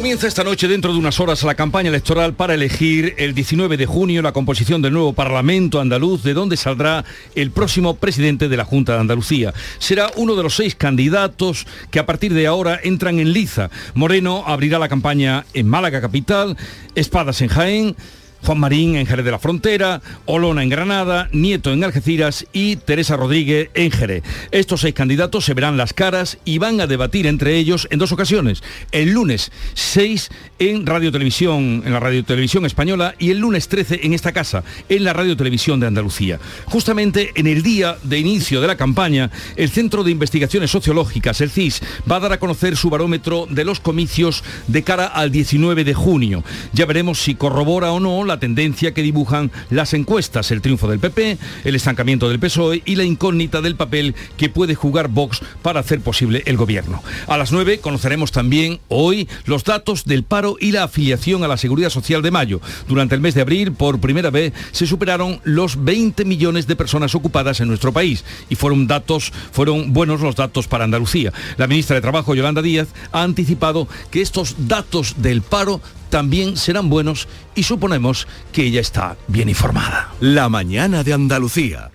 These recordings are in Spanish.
Comienza esta noche, dentro de unas horas, la campaña electoral para elegir el 19 de junio la composición del nuevo Parlamento andaluz, de donde saldrá el próximo presidente de la Junta de Andalucía. Será uno de los seis candidatos que a partir de ahora entran en liza. Moreno abrirá la campaña en Málaga capital, Espadas en Jaén, Juan Marín en Jerez de la Frontera, Olona en Granada, Nieto en Algeciras y Teresa Rodríguez en Jerez. Estos seis candidatos se verán las caras y van a debatir entre ellos en dos ocasiones. El lunes 6 en Radio Televisión, en la Radio Televisión Española y el lunes 13 en esta casa, en la Radio Televisión de Andalucía. Justamente en el día de inicio de la campaña, el Centro de Investigaciones Sociológicas, el CIS, va a dar a conocer su barómetro de los comicios de cara al 19 de junio. Ya veremos si corrobora o no la tendencia que dibujan las encuestas, el triunfo del PP, el estancamiento del PSOE y la incógnita del papel que puede jugar Vox para hacer posible el gobierno. A las 9 conoceremos también hoy los datos del paro y la afiliación a la Seguridad Social de mayo. Durante el mes de abril, por primera vez, se superaron los 20 millones de personas ocupadas en nuestro país y fueron datos, fueron buenos los datos para Andalucía. La ministra de Trabajo, Yolanda Díaz, ha anticipado que estos datos del paro también serán buenos y suponemos que ella está bien informada. La mañana de Andalucía.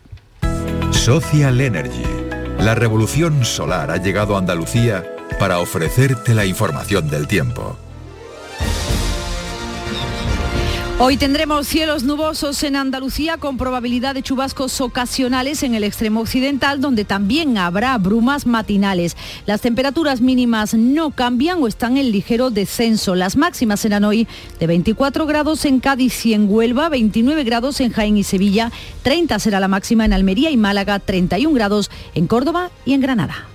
Social Energy. La revolución solar ha llegado a Andalucía para ofrecerte la información del tiempo. Hoy tendremos cielos nubosos en Andalucía con probabilidad de chubascos ocasionales en el extremo occidental, donde también habrá brumas matinales. Las temperaturas mínimas no cambian o están en ligero descenso. Las máximas serán hoy de 24 grados en Cádiz y en Huelva, 29 grados en Jaén y Sevilla, 30 será la máxima en Almería y Málaga, 31 grados en Córdoba y en Granada.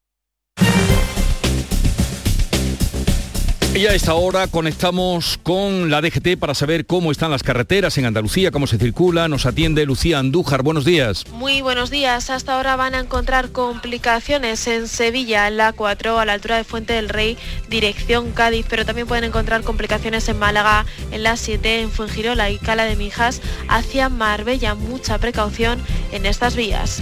Y a esta hora conectamos con la DGT para saber cómo están las carreteras en Andalucía, cómo se circula. Nos atiende Lucía Andújar. Buenos días. Muy buenos días. Hasta ahora van a encontrar complicaciones en Sevilla, en la 4, a la altura de Fuente del Rey, dirección Cádiz, pero también pueden encontrar complicaciones en Málaga, en la 7, en Fuengirola y Cala de Mijas, hacia Marbella. Mucha precaución en estas vías.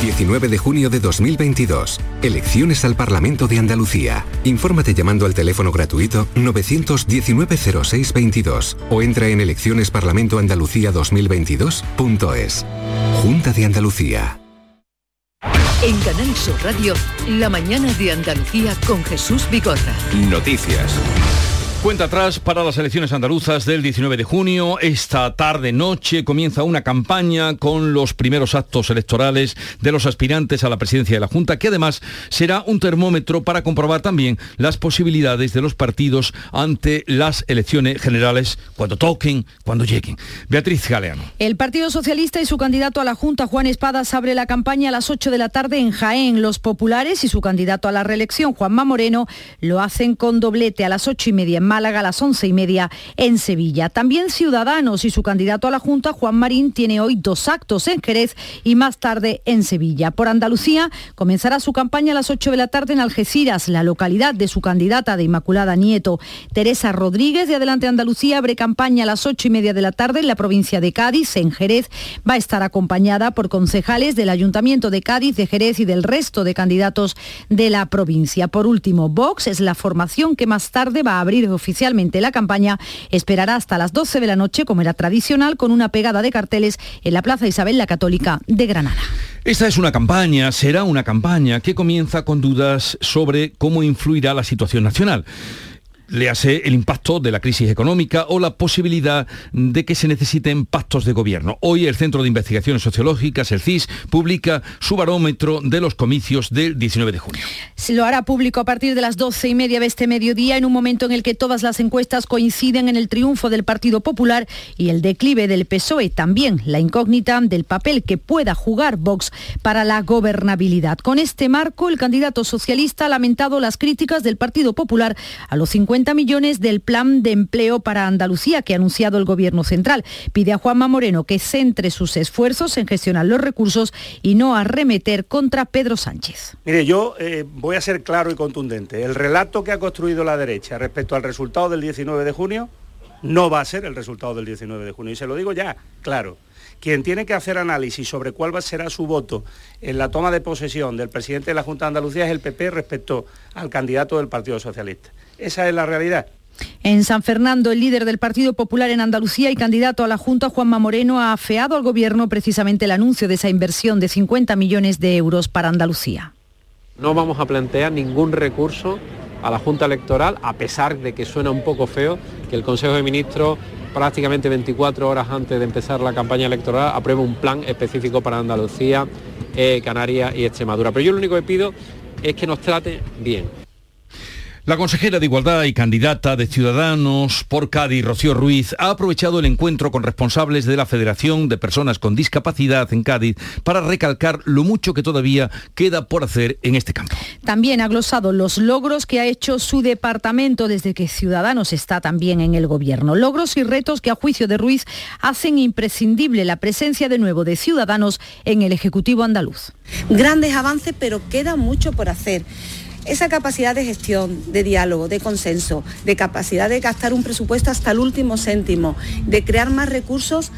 19 de junio de 2022. Elecciones al Parlamento de Andalucía. Infórmate llamando al teléfono gratuito 919-0622 o entra en eleccionesparlamentoandalucía2022.es. Junta de Andalucía. En Canal Sur Radio, la mañana de Andalucía con Jesús Vigorra. Noticias. Cuenta atrás para las elecciones andaluzas del 19 de junio. Esta tarde noche comienza una campaña con los primeros actos electorales de los aspirantes a la presidencia de la Junta, que además será un termómetro para comprobar también las posibilidades de los partidos ante las elecciones generales cuando toquen, cuando lleguen. Beatriz Galeano. El Partido Socialista y su candidato a la Junta, Juan Espadas, abre la campaña a las 8 de la tarde en Jaén. Los populares y su candidato a la reelección, Juanma Moreno, lo hacen con doblete a las 8 y media Málaga a las once y media en Sevilla. También Ciudadanos y su candidato a la Junta, Juan Marín, tiene hoy dos actos en Jerez y más tarde en Sevilla. Por Andalucía comenzará su campaña a las 8 de la tarde en Algeciras, la localidad de su candidata de Inmaculada Nieto. Teresa Rodríguez de Adelante Andalucía abre campaña a las ocho y media de la tarde en la provincia de Cádiz, en Jerez. Va a estar acompañada por concejales del Ayuntamiento de Cádiz, de Jerez y del resto de candidatos de la provincia. Por último, Vox es la formación que más tarde va a abrir oficialmente la campaña. Esperará hasta las 12 de la noche, como era tradicional, con una pegada de carteles en la Plaza Isabel la Católica de Granada. Esta es una campaña, será una campaña que comienza con dudas sobre cómo influirá la situación nacional le hace el impacto de la crisis económica o la posibilidad de que se necesiten pactos de gobierno. Hoy el Centro de Investigaciones Sociológicas, el CIS, publica su barómetro de los comicios del 19 de junio. Se lo hará público a partir de las 12 y media de este mediodía, en un momento en el que todas las encuestas coinciden en el triunfo del Partido Popular y el declive del PSOE. También la incógnita del papel que pueda jugar Vox para la gobernabilidad. Con este marco, el candidato socialista ha lamentado las críticas del Partido Popular a los 50 millones del plan de empleo para Andalucía que ha anunciado el Gobierno central. Pide a Juanma Moreno que centre sus esfuerzos en gestionar los recursos y no arremeter contra Pedro Sánchez. Mire, yo eh, voy a ser claro y contundente. El relato que ha construido la derecha respecto al resultado del 19 de junio no va a ser el resultado del 19 de junio. Y se lo digo ya, claro. Quien tiene que hacer análisis sobre cuál será su voto en la toma de posesión del presidente de la Junta de Andalucía es el PP respecto al candidato del Partido Socialista. Esa es la realidad. En San Fernando, el líder del Partido Popular en Andalucía y candidato a la Junta, Juanma Moreno, ha afeado al Gobierno precisamente el anuncio de esa inversión de 50 millones de euros para Andalucía. No vamos a plantear ningún recurso a la Junta Electoral, a pesar de que suena un poco feo que el Consejo de Ministros, prácticamente 24 horas antes de empezar la campaña electoral, apruebe un plan específico para Andalucía, eh, Canarias y Extremadura. Pero yo lo único que pido es que nos trate bien la consejera de Igualdad y candidata de Ciudadanos por Cádiz, Rocío Ruiz, ha aprovechado el encuentro con responsables de la Federación de Personas con Discapacidad en Cádiz para recalcar lo mucho que todavía queda por hacer en este campo. También ha glosado los logros que ha hecho su departamento desde que Ciudadanos está también en el gobierno. Logros y retos que a juicio de Ruiz hacen imprescindible la presencia de nuevo de Ciudadanos en el Ejecutivo andaluz. Grandes avances, pero queda mucho por hacer esa capacidad de gestión, de diálogo, de consenso, de capacidad de gastar un presupuesto hasta el último céntimo, de crear más recursos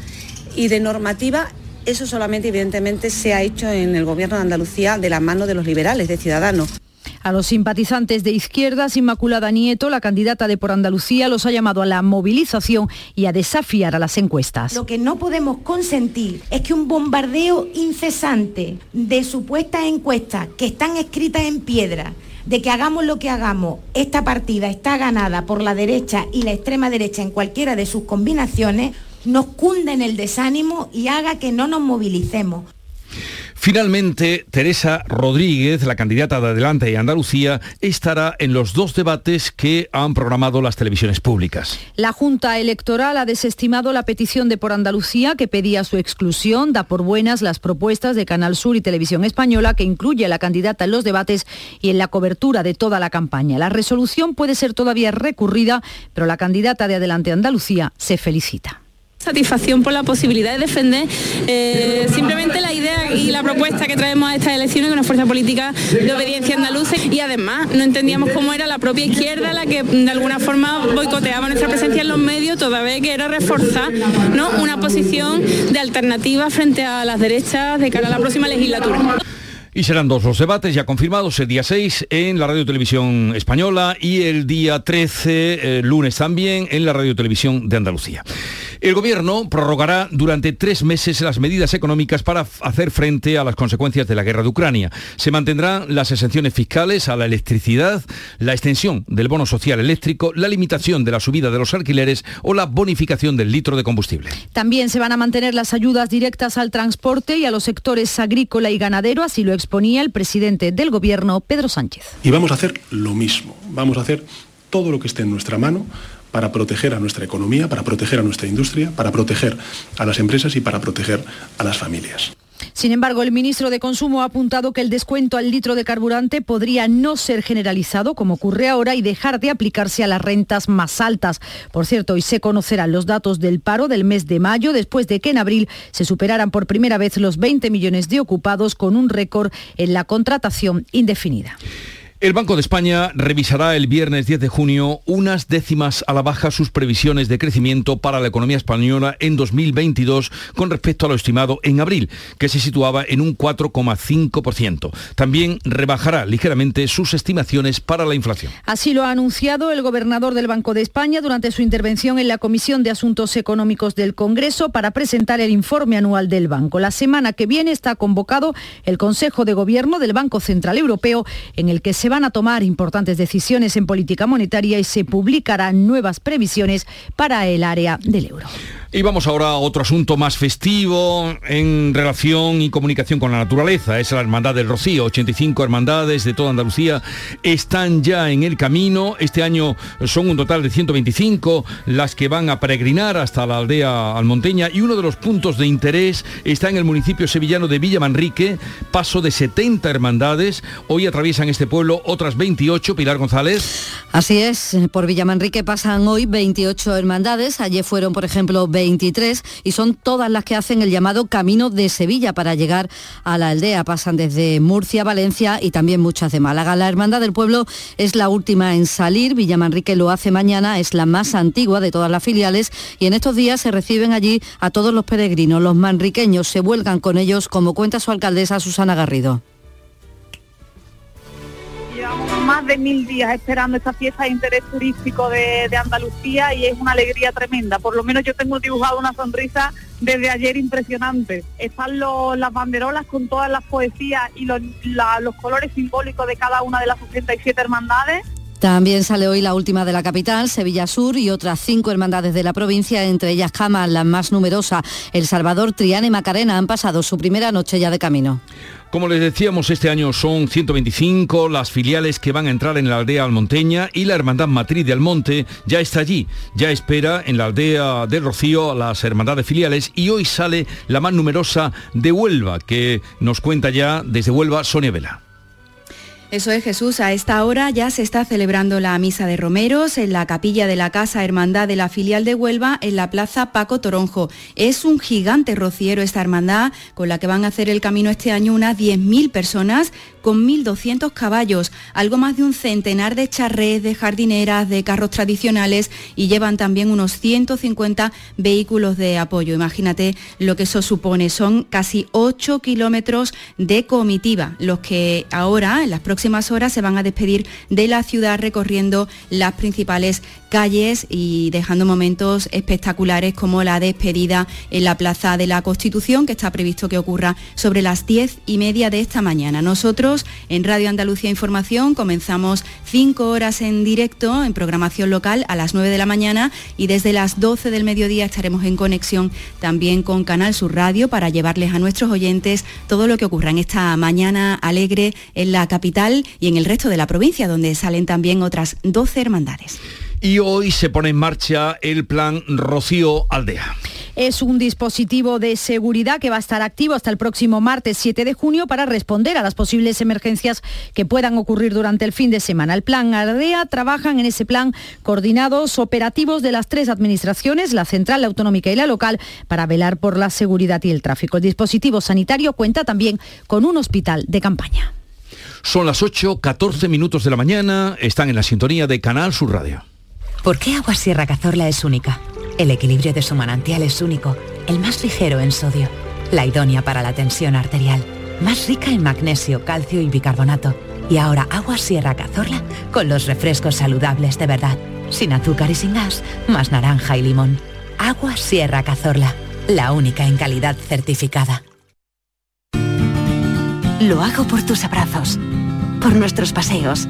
y de normativa, eso solamente evidentemente se ha hecho en el Gobierno de Andalucía de la mano de los liberales, de Ciudadanos. A los simpatizantes de izquierdas, Inmaculada Nieto, la candidata de Por Andalucía, los ha llamado a la movilización y a desafiar a las encuestas. Lo que no podemos consentir es que un bombardeo incesante de supuestas encuestas que están escritas en piedra, de que hagamos lo que hagamos, esta partida está ganada por la derecha y la extrema derecha en cualquiera de sus combinaciones, nos cunde en el desánimo y haga que no nos movilicemos. Finalmente, Teresa Rodríguez, la candidata de Adelante y Andalucía, estará en los dos debates que han programado las televisiones públicas. La Junta Electoral ha desestimado la petición de Por Andalucía que pedía su exclusión, da por buenas las propuestas de Canal Sur y Televisión Española que incluye a la candidata en los debates y en la cobertura de toda la campaña. La resolución puede ser todavía recurrida, pero la candidata de Adelante Andalucía se felicita satisfacción por la posibilidad de defender eh, simplemente la idea y la propuesta que traemos a estas elecciones con una fuerza política de obediencia andaluza y además no entendíamos cómo era la propia izquierda la que de alguna forma boicoteaba nuestra presencia en los medios toda vez que era reforzar ¿no? una posición de alternativa frente a las derechas de cara a la próxima legislatura. Y serán dos los debates ya confirmados, el día 6 en la Radio Televisión Española y el día 13, eh, lunes también, en la Radio Televisión de Andalucía. El Gobierno prorrogará durante tres meses las medidas económicas para hacer frente a las consecuencias de la guerra de Ucrania. Se mantendrán las exenciones fiscales a la electricidad, la extensión del bono social eléctrico, la limitación de la subida de los alquileres o la bonificación del litro de combustible. También se van a mantener las ayudas directas al transporte y a los sectores agrícola y ganadero, así lo exponía el presidente del Gobierno, Pedro Sánchez. Y vamos a hacer lo mismo, vamos a hacer todo lo que esté en nuestra mano para proteger a nuestra economía, para proteger a nuestra industria, para proteger a las empresas y para proteger a las familias. Sin embargo, el ministro de Consumo ha apuntado que el descuento al litro de carburante podría no ser generalizado, como ocurre ahora, y dejar de aplicarse a las rentas más altas. Por cierto, hoy se conocerán los datos del paro del mes de mayo, después de que en abril se superaran por primera vez los 20 millones de ocupados, con un récord en la contratación indefinida. El Banco de España revisará el viernes 10 de junio unas décimas a la baja sus previsiones de crecimiento para la economía española en 2022 con respecto a lo estimado en abril, que se situaba en un 4,5%. También rebajará ligeramente sus estimaciones para la inflación. Así lo ha anunciado el gobernador del Banco de España durante su intervención en la Comisión de Asuntos Económicos del Congreso para presentar el informe anual del banco. La semana que viene está convocado el Consejo de Gobierno del Banco Central Europeo en el que se van a tomar importantes decisiones en política monetaria y se publicarán nuevas previsiones para el área del euro. Y vamos ahora a otro asunto más festivo en relación y comunicación con la naturaleza. Es la Hermandad del Rocío. 85 hermandades de toda Andalucía están ya en el camino. Este año son un total de 125 las que van a peregrinar hasta la aldea almonteña y uno de los puntos de interés está en el municipio sevillano de Villa Manrique. Paso de 70 hermandades. Hoy atraviesan este pueblo otras 28. Pilar González. Así es. Por Villa Manrique pasan hoy 28 hermandades. Ayer fueron, por ejemplo, 23 y son todas las que hacen el llamado Camino de Sevilla para llegar a la aldea. Pasan desde Murcia, Valencia y también muchas de Málaga. La Hermandad del Pueblo es la última en salir. Villamanrique lo hace mañana, es la más antigua de todas las filiales y en estos días se reciben allí a todos los peregrinos. Los manriqueños se vuelcan con ellos, como cuenta su alcaldesa Susana Garrido más de mil días esperando esta fiesta de interés turístico de, Andalucía y es una alegría tremenda. Por lo menos yo tengo dibujado una sonrisa desde ayer impresionante. Están las banderolas con todas las poesías y los, los colores simbólicos de cada una de las 67 hermandades. También sale hoy la última de la capital, Sevilla Sur, y otras cinco hermandades de la provincia, entre ellas Cama, la más numerosa. El Salvador, Triana y Macarena han pasado su primera noche ya de camino. Como les decíamos, este año son 125 las filiales que van a entrar en la aldea almonteña y la Hermandad Matriz de Almonte ya está allí, ya espera en la aldea del Rocío las hermandades filiales y hoy sale la más numerosa de Huelva, que nos cuenta ya desde Huelva Sonia Vela. Eso es Jesús, a esta hora ya se está celebrando la misa de romeros en la capilla de la Casa Hermandad de la filial de Huelva en la Plaza Paco Toronjo. Es un gigante rociero esta hermandad con la que van a hacer el camino este año unas 10.000 personas con 1.200 caballos, algo más de un centenar de charrés, de jardineras, de carros tradicionales y llevan también unos 150 vehículos de apoyo. Imagínate lo que eso supone. Son casi 8 kilómetros de comitiva, los que ahora, en las próximas horas, se van a despedir de la ciudad recorriendo las principales calles y dejando momentos espectaculares como la despedida en la Plaza de la Constitución, que está previsto que ocurra sobre las 10 y media de esta mañana. Nosotros en Radio Andalucía Información comenzamos cinco horas en directo en programación local a las 9 de la mañana y desde las 12 del mediodía estaremos en conexión también con Canal Sur Radio para llevarles a nuestros oyentes todo lo que ocurra en esta mañana alegre en la capital y en el resto de la provincia, donde salen también otras 12 hermandades. Y hoy se pone en marcha el plan Rocío Aldea. Es un dispositivo de seguridad que va a estar activo hasta el próximo martes 7 de junio para responder a las posibles emergencias que puedan ocurrir durante el fin de semana. El plan Aldea trabajan en ese plan coordinados operativos de las tres administraciones, la central, la autonómica y la local, para velar por la seguridad y el tráfico. El dispositivo sanitario cuenta también con un hospital de campaña. Son las 8, 14 minutos de la mañana, están en la sintonía de Canal Sur Radio. ¿Por qué Agua Sierra Cazorla es única? El equilibrio de su manantial es único, el más ligero en sodio, la idónea para la tensión arterial, más rica en magnesio, calcio y bicarbonato. Y ahora Agua Sierra Cazorla con los refrescos saludables de verdad, sin azúcar y sin gas, más naranja y limón. Agua Sierra Cazorla, la única en calidad certificada. Lo hago por tus abrazos, por nuestros paseos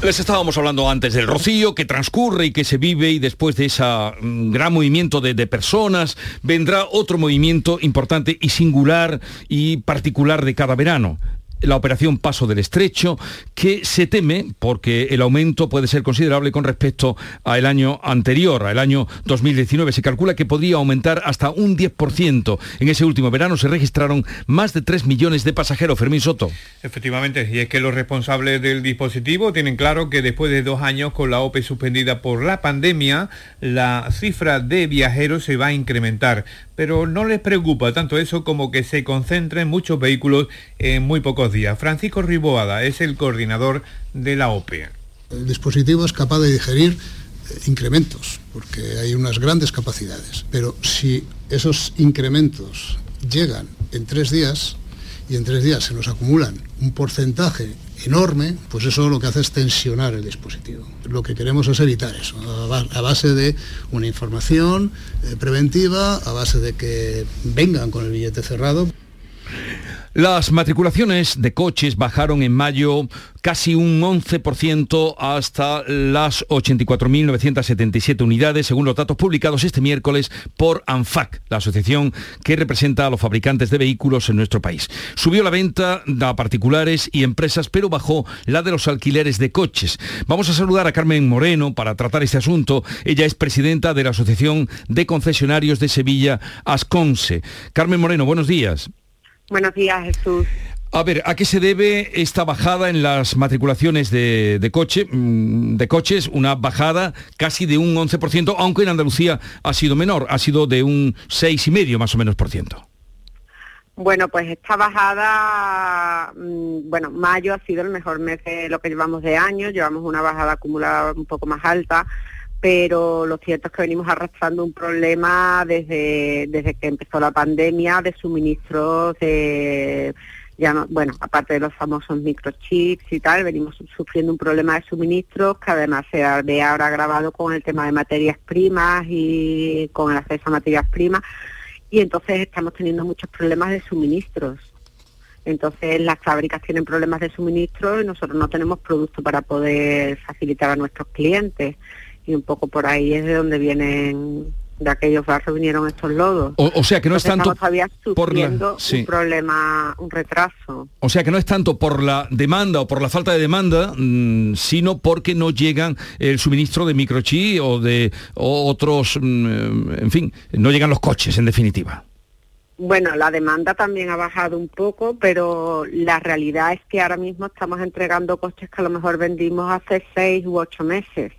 Les estábamos hablando antes del rocío que transcurre y que se vive y después de ese gran movimiento de, de, personas vendrá otro movimiento importante y singular y particular de cada verano la operación Paso del Estrecho, que se teme porque el aumento puede ser considerable con respecto al año anterior, al año 2019. Se calcula que podría aumentar hasta un 10%. En ese último verano se registraron más de 3 millones de pasajeros. Fermín Soto. Efectivamente, y es que los responsables del dispositivo tienen claro que después de dos años con la OPE suspendida por la pandemia, la cifra de viajeros se va a incrementar pero no les preocupa tanto eso como que se concentren muchos vehículos en muy pocos días. Francisco Riboada es el coordinador de la OPE. El dispositivo es capaz de digerir eh, incrementos, porque hay unas grandes capacidades, pero si esos incrementos llegan en tres días y en tres días se nos acumulan un porcentaje enorme, pues eso lo que hace es tensionar el dispositivo. Lo que queremos es evitar eso, a base de una información eh, preventiva, a base de que vengan con el billete cerrado. Las matriculaciones de coches bajaron en mayo casi un 11% hasta las 84.977 unidades, según los datos publicados este miércoles por ANFAC, la asociación que representa a los fabricantes de vehículos en nuestro país. Subió la venta a particulares y empresas, pero bajó la de los alquileres de coches. Vamos a saludar a Carmen Moreno para tratar este asunto. Ella es presidenta de la Asociación de Concesionarios de Sevilla, Asconse. Carmen Moreno, buenos días. Buenos días, Jesús. A ver, ¿a qué se debe esta bajada en las matriculaciones de, coche, mm, de coches? Una bajada casi de un 11%, aunque en Andalucía ha sido menor, ha sido de un 6,5 más o menos por ciento. Bueno, pues esta bajada, mm, bueno, mayo ha sido el mejor mes de lo que llevamos de año, llevamos una bajada acumulada un poco más alta, pero lo cierto es que venimos arrastrando un problema desde, desde que empezó la pandemia de suministros de ya no, bueno, aparte de los famosos microchips y tal, venimos sufriendo un problema de suministros que además se ve ahora agravado con el tema de materias primas y con el acceso a materias primas y entonces estamos teniendo muchos problemas de suministros. Entonces las fábricas tienen problemas de suministro y nosotros no tenemos producto para poder facilitar a nuestros clientes y un poco por ahí es de donde vienen de aquellos barrios vinieron estos lodos. O, sea que no es tanto por un problema, un retraso. O sea que no es tanto por la demanda o por la falta de demanda, mm, sino porque no llegan el suministro de microchip o de otros, mm, en fin, no llegan los coches en definitiva. Bueno, la demanda también ha bajado un poco, pero la realidad es que ahora mismo estamos entregando coches que a lo mejor vendimos hace seis u ocho meses.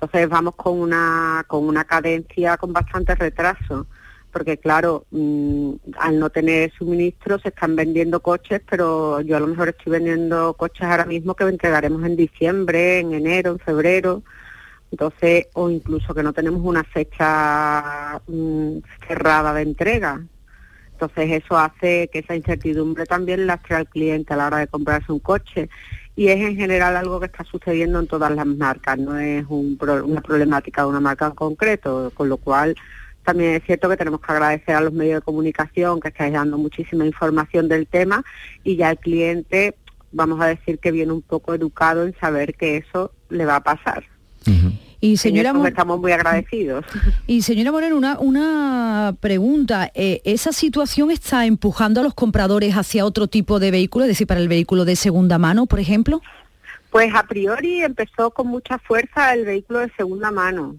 Entonces vamos con una, con una cadencia con bastante retraso, porque claro, mm, al no tener suministro se están vendiendo coches, pero yo a lo mejor estoy vendiendo coches ahora mismo que entregaremos en diciembre, en enero, en febrero, entonces, o incluso que no tenemos una fecha mm, cerrada de entrega. Entonces eso hace que esa incertidumbre también lastre al cliente a la hora de comprarse un coche y es en general algo que está sucediendo en todas las marcas, no es una problemática de una marca en concreto, con lo cual también es cierto que tenemos que agradecer a los medios de comunicación que estáis dando muchísima información del tema y ya el cliente, vamos a decir que viene un poco educado en saber que eso le va a pasar. Y señora estamos muy agradecidos. Y señora Moreno, una, una pregunta. Eh, ¿Esa situación está empujando a los compradores hacia otro tipo de vehículo, es decir, para el vehículo de segunda mano, por ejemplo? Pues a priori empezó con mucha fuerza el vehículo de segunda mano.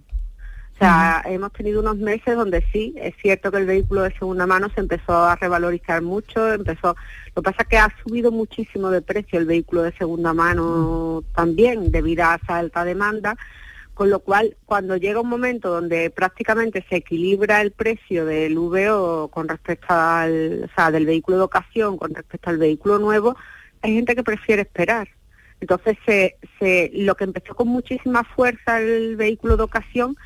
O sea, hemos tenido unos meses donde sí, es cierto que el vehículo de segunda mano se empezó a revalorizar mucho, empezó, lo que pasa es que ha subido muchísimo de precio el vehículo de segunda mano también debido a esa alta demanda con lo cual cuando llega un momento donde prácticamente se equilibra el precio del VO con respecto al, o sea, del vehículo de ocasión con respecto al vehículo nuevo, hay gente que prefiere esperar. Entonces, se, se, lo que empezó con muchísima fuerza el vehículo de ocasión,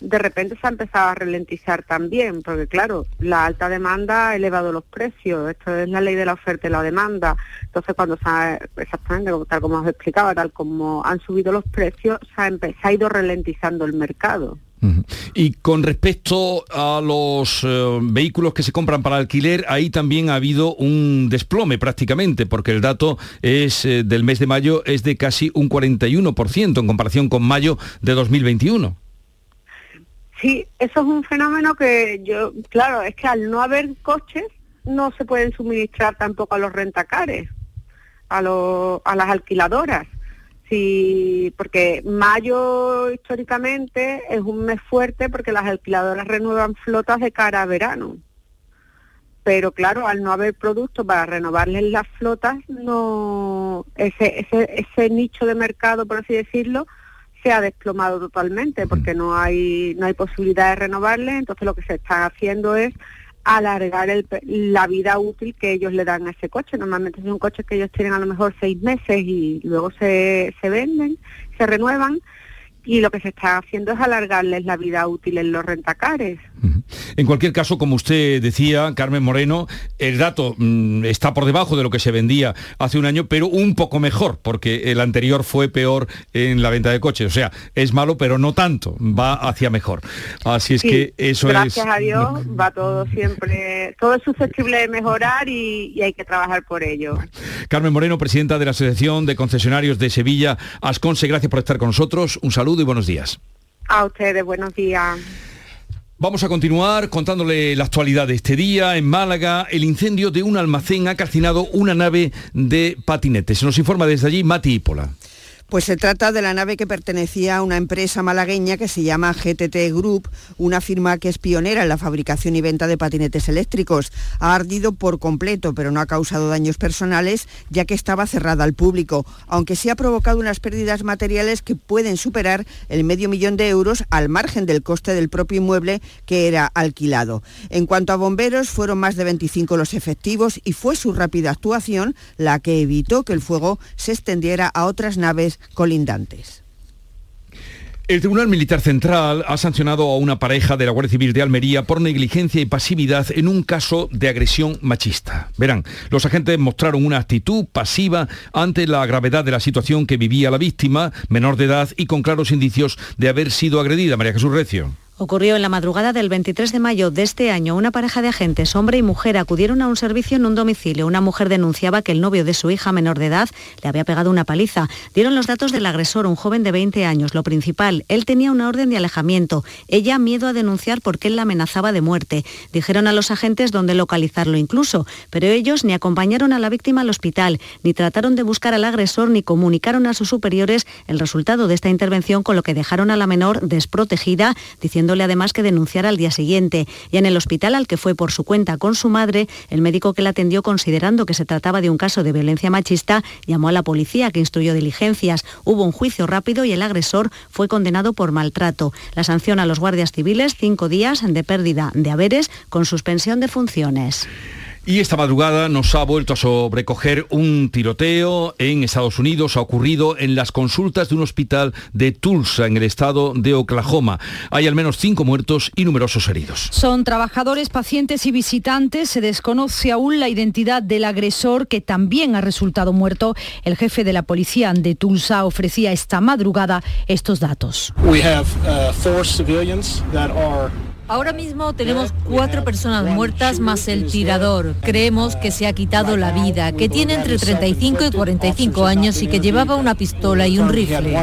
de repente se ha empezado a ralentizar también, porque claro, la alta demanda ha elevado los precios, esto es la ley de la oferta y la demanda. Entonces, cuando se ha, exactamente tal como os explicaba, tal como han subido los precios, se ha, ido ralentizando el mercado. Y con respecto a los eh, vehículos que se compran para alquiler, ahí también ha habido un desplome prácticamente, porque el dato es eh, del mes de mayo es de casi un 41% en comparación con mayo de 2021. Sí, eso es un fenómeno que yo, claro, es que al no haber coches no se pueden suministrar tampoco a los rentacares, a, los, a las alquiladoras. Sí, porque mayo históricamente es un mes fuerte porque las alquiladoras renuevan flotas de cara a verano. Pero claro, al no haber productos para renovarles las flotas, no ese, ese, ese nicho de mercado, por así decirlo, se ha desplomado totalmente porque no hay no hay posibilidad de renovarles. Entonces lo que se está haciendo es alargar el, la vida útil que ellos le dan a ese coche. Normalmente son coches que ellos tienen a lo mejor seis meses y luego se, se venden, se renuevan y lo que se está haciendo es alargarles la vida útil en los rentacares. En cualquier caso, como usted decía, Carmen Moreno, el dato mm, está por debajo de lo que se vendía hace un año, pero un poco mejor, porque el anterior fue peor en la venta de coches. O sea, es malo, pero no tanto, va hacia mejor. Así es que eso es... Gracias a Dios, va todo siempre, todo es susceptible de mejorar y, y hay que trabajar por ello. Carmen Moreno, presidenta de la Asociación de Concesionarios de Sevilla, Asconse, gracias por estar con nosotros. Un saludo y buenos días. A ustedes, buenos días. Vamos a continuar contándole la actualidad de este día. En Málaga, el incendio de un almacén ha calcinado una nave de patinetes. Se nos informa desde allí Mati Ípola. Pues se trata de la nave que pertenecía a una empresa malagueña que se llama GTT Group, una firma que es pionera en la fabricación y venta de patinetes eléctricos. Ha ardido por completo, pero no ha causado daños personales, ya que estaba cerrada al público, aunque sí ha provocado unas pérdidas materiales que pueden superar el medio millón de euros al margen del coste del propio inmueble que era alquilado. En cuanto a bomberos, fueron más de 25 los efectivos y fue su rápida actuación la que evitó que el fuego se extendiera a otras naves colindantes. El Tribunal Militar Central ha sancionado a una pareja de la Guardia Civil de Almería por negligencia y pasividad en un caso de agresión machista. Verán, los agentes mostraron una actitud pasiva ante la gravedad de la situación que vivía la víctima, menor de edad y con claros indicios de haber sido agredida. María Jesús Recio. Ocurrió en la madrugada del 23 de mayo de este año. Una pareja de agentes, hombre y mujer, acudieron a un servicio en un domicilio. Una mujer denunciaba que el novio de su hija menor de edad le había pegado una paliza. Dieron los datos del agresor, un joven de 20 años. Lo principal, él tenía una orden de alejamiento. Ella miedo a denunciar porque él la amenazaba de muerte. Dijeron a los agentes dónde localizarlo incluso, pero ellos ni acompañaron a la víctima al hospital, ni trataron de buscar al agresor, ni comunicaron a sus superiores el resultado de esta intervención, con lo que dejaron a la menor desprotegida, diciendo además que denunciar al día siguiente. Y en el hospital al que fue por su cuenta con su madre, el médico que la atendió, considerando que se trataba de un caso de violencia machista, llamó a la policía que instruyó diligencias. Hubo un juicio rápido y el agresor fue condenado por maltrato. La sanción a los guardias civiles, cinco días de pérdida de haberes con suspensión de funciones. Y esta madrugada nos ha vuelto a sobrecoger un tiroteo en Estados Unidos. Ha ocurrido en las consultas de un hospital de Tulsa, en el estado de Oklahoma. Hay al menos cinco muertos y numerosos heridos. Son trabajadores, pacientes y visitantes. Se desconoce aún la identidad del agresor que también ha resultado muerto. El jefe de la policía de Tulsa ofrecía esta madrugada estos datos. Ahora mismo tenemos cuatro personas muertas más el tirador. Creemos que se ha quitado la vida, que tiene entre 35 y 45 años y que llevaba una pistola y un rifle.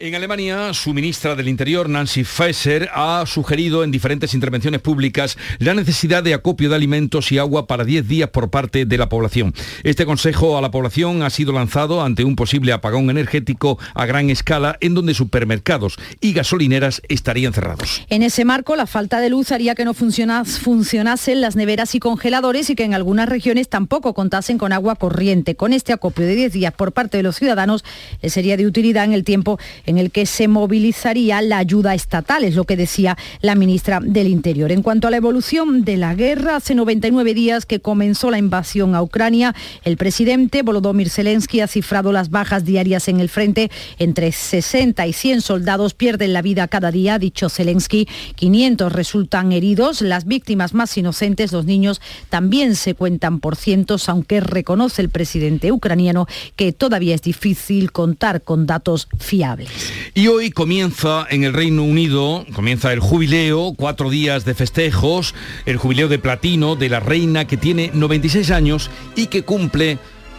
En Alemania, su ministra del Interior, Nancy Faeser, ha sugerido en diferentes intervenciones públicas la necesidad de acopio de alimentos y agua para 10 días por parte de la población. Este consejo a la población ha sido lanzado ante un posible apagón energético a gran escala en donde supermercados y gasolineras estarían cerrados. En ese marco, la falta de luz haría que no funcionasen las neveras y congeladores y que en algunas regiones tampoco contasen con agua corriente. Con este acopio de 10 días por parte de los ciudadanos, les sería de utilidad en el tiempo en el que se movilizaría la ayuda estatal, es lo que decía la ministra del Interior. En cuanto a la evolución de la guerra, hace 99 días que comenzó la invasión a Ucrania, el presidente Volodymyr Zelensky ha cifrado las bajas diarias en el frente. Entre 60 y 100 soldados pierden la vida cada día, ha dicho Zelensky. 500 resultan heridos. Las víctimas más inocentes, los niños, también se cuentan por cientos, aunque reconoce el presidente ucraniano que todavía es difícil contar con datos fiables. Y hoy comienza en el Reino Unido, comienza el jubileo, cuatro días de festejos, el jubileo de platino de la reina que tiene 96 años y que cumple,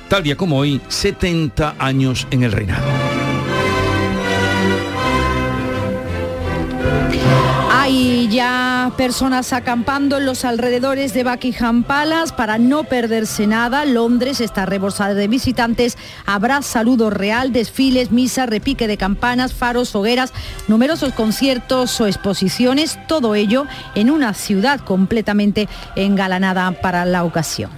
tal día como hoy, 70 años en el reinado. Hay ya personas acampando en los alrededores de Buckingham Palace para no perderse nada. Londres está rebosada de visitantes. Habrá saludo real, desfiles, misa, repique de campanas, faros, hogueras, numerosos conciertos o exposiciones. Todo ello en una ciudad completamente engalanada para la ocasión.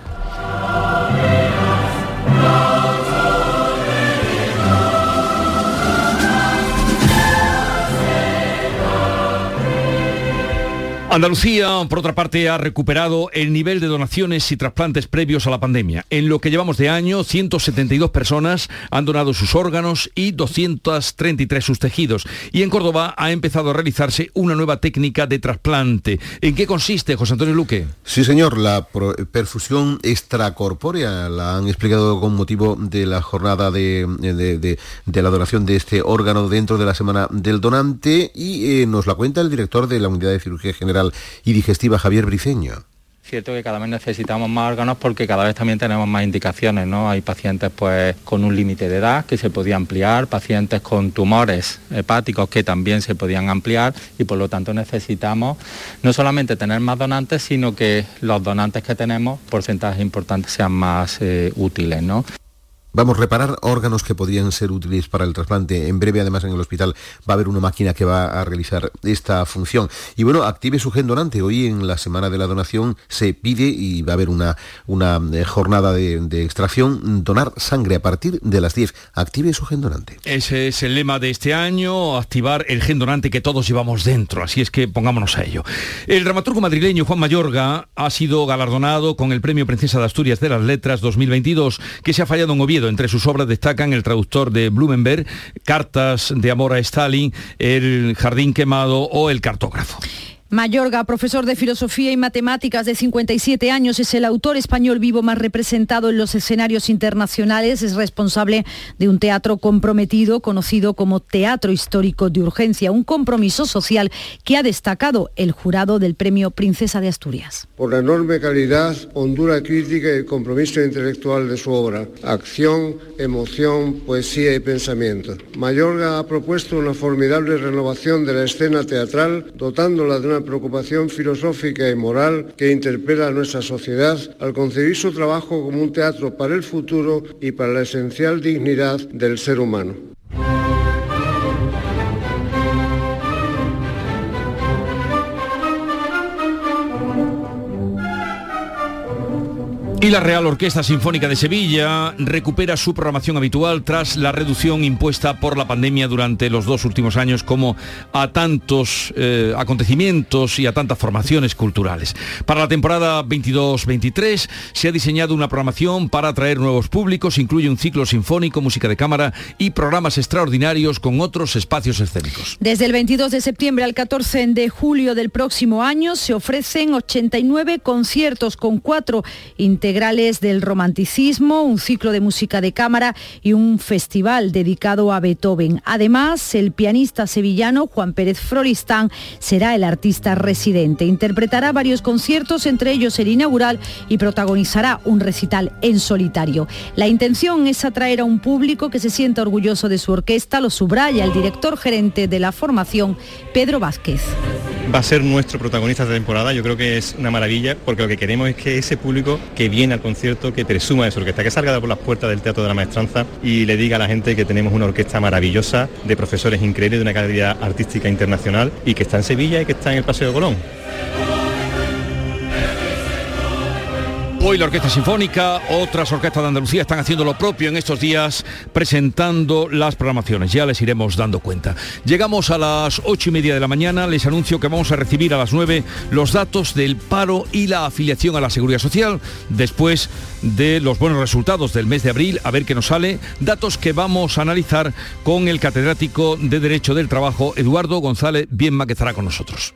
Andalucía, por otra parte, ha recuperado el nivel de donaciones y trasplantes previos a la pandemia. En lo que llevamos de año, 172 personas han donado sus órganos y 233 sus tejidos. Y en Córdoba ha empezado a realizarse una nueva técnica de trasplante. ¿En qué consiste, José Antonio Luque? Sí, señor, la perfusión extracorpórea la han explicado con motivo de la jornada de, de, la donación de este órgano dentro de la Semana del Donante y eh, nos la cuenta el director de la Unidad de Cirugía General y Digestiva Javier Briceño cierto que cada vez necesitamos más órganos porque cada vez también tenemos más indicaciones, ¿no? Hay pacientes pues con un límite de edad que se podía ampliar, pacientes con tumores hepáticos que también se podían ampliar y por lo tanto necesitamos no solamente tener más donantes, sino que los donantes que tenemos, porcentajes importantes, sean más eh, útiles, ¿no? Vamos, a reparar órganos que podrían ser útiles para el trasplante. En breve, además, en el hospital va a haber una máquina que va a realizar esta función. Y bueno, active su gen donante. Hoy en la semana de la donación se pide y va a haber una, una eh, jornada de, extracción, donar sangre a partir de las 10. Active su gen donante. Ese es el lema de este año, activar el gen donante que todos llevamos dentro. Así es que pongámonos a ello. El dramaturgo madrileño Juan Mayorga ha sido galardonado con el Premio Princesa de Asturias de las Letras 2022, que se ha fallado en Oviedo entre sus obras destacan el traductor de Blumenberg, Cartas de amor a Stalin, El jardín quemado o El cartógrafo. Mayorga, profesor de filosofía y matemáticas de 57 años, es el autor español vivo más representado en los escenarios internacionales. Es responsable de un teatro comprometido conocido como Teatro Histórico de Urgencia, un compromiso social que ha destacado el jurado del Premio Princesa de Asturias. Por la enorme calidad, hondura crítica y compromiso intelectual de su obra, acción, emoción, poesía y pensamiento. Mayorga ha propuesto una formidable renovación de la escena teatral, dotándola de una preocupación filosófica y moral que interpela a nuestra sociedad al concebir su trabajo como un teatro para el futuro y para la esencial dignidad del ser humano. Y la Real Orquesta Sinfónica de Sevilla recupera su programación habitual tras la reducción impuesta por la pandemia durante los dos últimos años como a tantos eh, acontecimientos y a tantas formaciones culturales. Para la temporada 22-23 se ha diseñado una programación para atraer nuevos públicos, incluye un ciclo sinfónico, música de cámara y programas extraordinarios con otros espacios escénicos. Desde el 22 de septiembre al 14 de julio del próximo año se ofrecen 89 conciertos con cuatro integrantes integrales del romanticismo, un ciclo de música de cámara y un festival dedicado a Beethoven. Además, el pianista sevillano Juan Pérez Frolistán será el artista residente. Interpretará varios conciertos, entre ellos el inaugural, y protagonizará un recital en solitario. La intención es atraer a un público que se sienta orgulloso de su orquesta, lo subraya el director gerente de la formación, Pedro Vázquez. Va a ser nuestro protagonista de temporada, yo creo que es una maravilla, porque lo que queremos es que ese público que viene al concierto, que presuma de su orquesta, que salga por las puertas del Teatro de la Maestranza y le diga a la gente que tenemos una orquesta maravillosa, de profesores increíbles, de una calidad artística internacional y que está en Sevilla y que está en el Paseo de Colón. Hoy la Orquesta Sinfónica, otras orquestas de Andalucía están haciendo lo propio en estos días, presentando las programaciones. Ya les iremos dando cuenta. Llegamos a las ocho y media de la mañana. Les anuncio que vamos a recibir a las nueve los datos del paro y la afiliación a la Seguridad Social. Después de los buenos resultados del mes de abril, a ver qué nos sale. Datos que vamos a analizar con el catedrático de Derecho del Trabajo, Eduardo González Bienma, que estará con nosotros.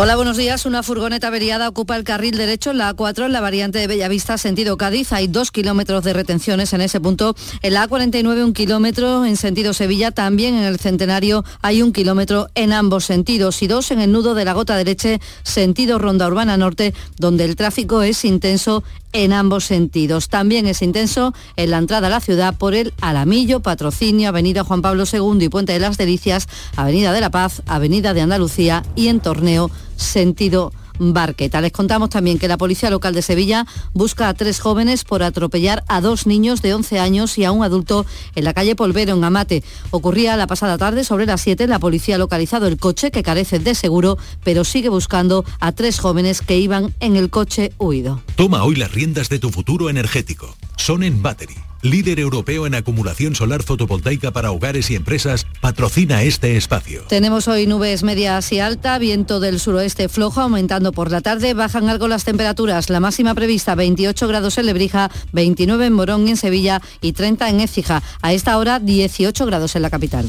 Hola, buenos días. Una furgoneta averiada ocupa el carril derecho en la A4 en la variante de Bellavista, sentido Cádiz. Hay dos kilómetros de retenciones en ese punto. En la A49 un kilómetro en sentido Sevilla. También en el Centenario hay un kilómetro en ambos sentidos y dos en el nudo de la Gota Derecha, sentido Ronda Urbana Norte, donde el tráfico es intenso en ambos sentidos. También es intenso en la entrada a la ciudad por el Alamillo, Patrocinio, Avenida Juan Pablo II y Puente de las Delicias, Avenida de la Paz, Avenida de Andalucía y en Torneo sentido Barqueta. Les contamos también que la Policía Local de Sevilla busca a tres jóvenes por atropellar a dos niños de 11 años y a un adulto en la calle Polvero, en Amate. Ocurría la pasada tarde, sobre las 7, la policía ha localizado el coche que carece de seguro, pero sigue buscando a tres jóvenes que iban en el coche huido. Toma hoy las riendas de tu futuro energético. Son en Battery líder europeo en acumulación solar fotovoltaica para hogares y empresas, patrocina este espacio. Tenemos hoy nubes medias y alta, viento del suroeste flojo aumentando por la tarde, bajan algo las temperaturas, la máxima prevista 28 grados en Lebrija, 29 en Morón y en Sevilla y 30 en Écija. A esta hora 18 grados en la capital.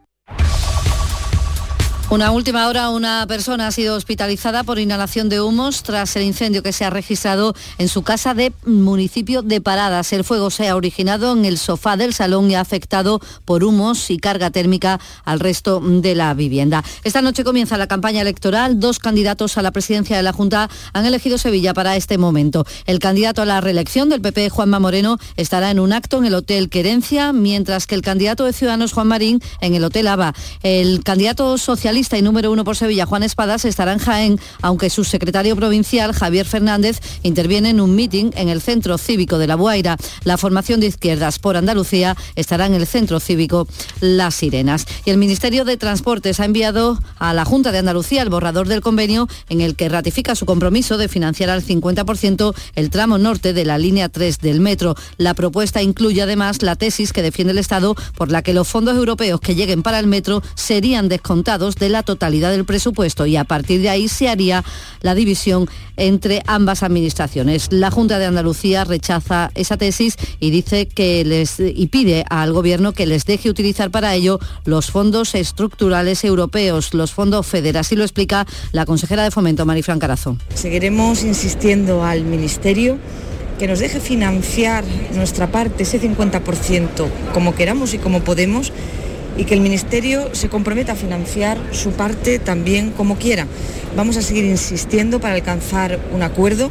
Una última hora, una persona ha sido hospitalizada por inhalación de humos tras el incendio que se ha registrado en su casa de municipio de Paradas. El fuego se ha originado en el sofá del salón y ha afectado por humos y carga térmica al resto de la vivienda. Esta noche comienza la campaña electoral. Dos candidatos a la presidencia de la Junta han elegido Sevilla para este momento. El candidato a la reelección del PP, Juanma Moreno, estará en un acto en el Hotel Querencia, mientras que el candidato de Ciudadanos, Juan Marín, en el Hotel Ava. El candidato socialista y número uno por Sevilla, Juan Espadas, estará en Jaén, aunque su secretario provincial, Javier Fernández, interviene en un meeting en el Centro Cívico de La Buaira. La formación de izquierdas por Andalucía estará en el Centro Cívico Las Sirenas. Y el Ministerio de Transportes ha enviado a la Junta de Andalucía el borrador del convenio en el que ratifica su compromiso de financiar al 50% el tramo norte de la línea 3 del metro. La propuesta incluye además la tesis que defiende el Estado por la que los fondos europeos que lleguen para el metro serían descontados de la totalidad del presupuesto y a partir de ahí se haría la división entre ambas administraciones. La Junta de Andalucía rechaza esa tesis y dice que les y pide al gobierno que les deje utilizar para ello los fondos estructurales europeos, los fondos FEDER. Así lo explica la consejera de Fomento, Marifran Carazo. Seguiremos insistiendo al Ministerio que nos deje financiar nuestra parte, ese 50%, como queramos y como podemos, y que el Ministerio se comprometa a financiar su parte también como quiera. Vamos a seguir insistiendo para alcanzar un acuerdo.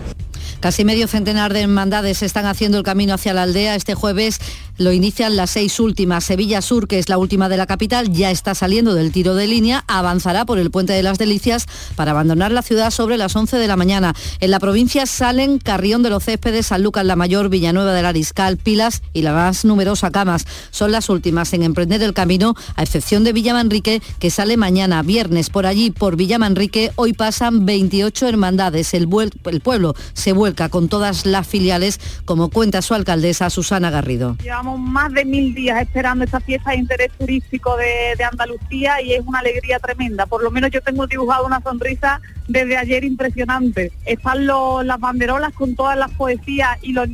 Casi medio centenar de hermandades están haciendo el camino hacia la aldea. Este jueves lo inician las seis últimas. Sevilla Sur, que es la última de la capital, ya está saliendo del tiro de línea, avanzará por el Puente de las Delicias para abandonar la ciudad sobre las 11 de la mañana. En la provincia salen Carrión de los Céspedes, San Lucas la Mayor, Villanueva del Ariscal, Pilas y la más numerosa Camas. Son las últimas en emprender el camino, a excepción de Villamanrique, que sale mañana viernes. Por allí, por Villamanrique, hoy pasan 28 hermandades. El, el pueblo se vuelve con todas las filiales, como cuenta su alcaldesa Susana Garrido. Llevamos más de mil días esperando esta fiesta de interés turístico de, Andalucía y es una alegría tremenda. Por lo menos yo tengo dibujado una sonrisa desde ayer impresionante. Están las banderolas con todas las poesías y los,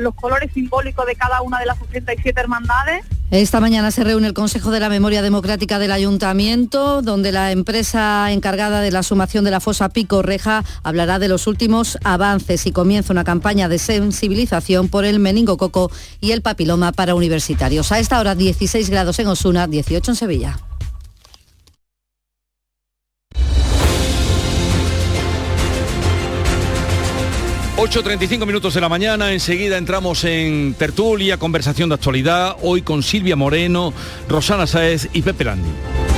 los colores simbólicos de cada una de las 67 hermandades. Esta mañana se reúne el Consejo de la Memoria Democrática del Ayuntamiento, donde la empresa encargada de la sumación de la fosa Pico Reja hablará de los últimos avances y comienza una campaña de sensibilización por el meningococo y el papiloma para universitarios. A esta hora 16 grados en Osuna, 18 en Sevilla. ...8.35 minutos de la mañana, enseguida entramos en tertulia, conversación de actualidad, hoy con Silvia Moreno, Rosana Saez y Pepe Landi.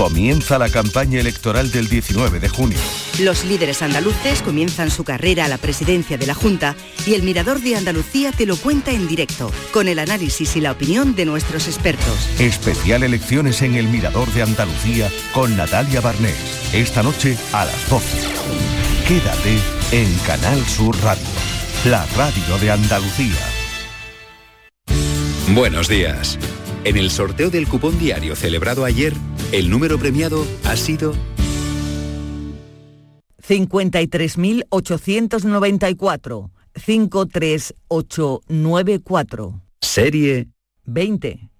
Comienza la campaña electoral del 19 de junio. Los líderes andaluces comienzan su carrera a la presidencia de la Junta y el Mirador de Andalucía te lo cuenta en directo, con el análisis y la opinión de nuestros expertos. Especial elecciones en el Mirador de Andalucía con Natalia Barnés. Esta noche a las 12. Quédate en Canal Sur Radio, la radio de Andalucía. Buenos días. En el sorteo del cupón diario celebrado ayer, el número premiado ha sido 53.894 53894 serie 20020.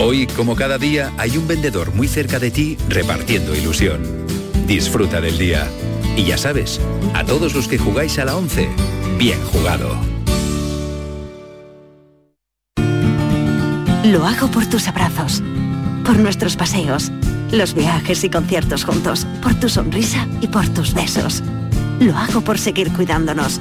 Hoy, como cada día, hay un vendedor muy cerca de ti repartiendo ilusión. Disfruta del día. Y ya sabes, a todos los que jugáis a la 11, bien jugado. Lo hago por tus abrazos, por nuestros paseos, los viajes y conciertos juntos, por tu sonrisa y por tus besos. Lo hago por seguir cuidándonos.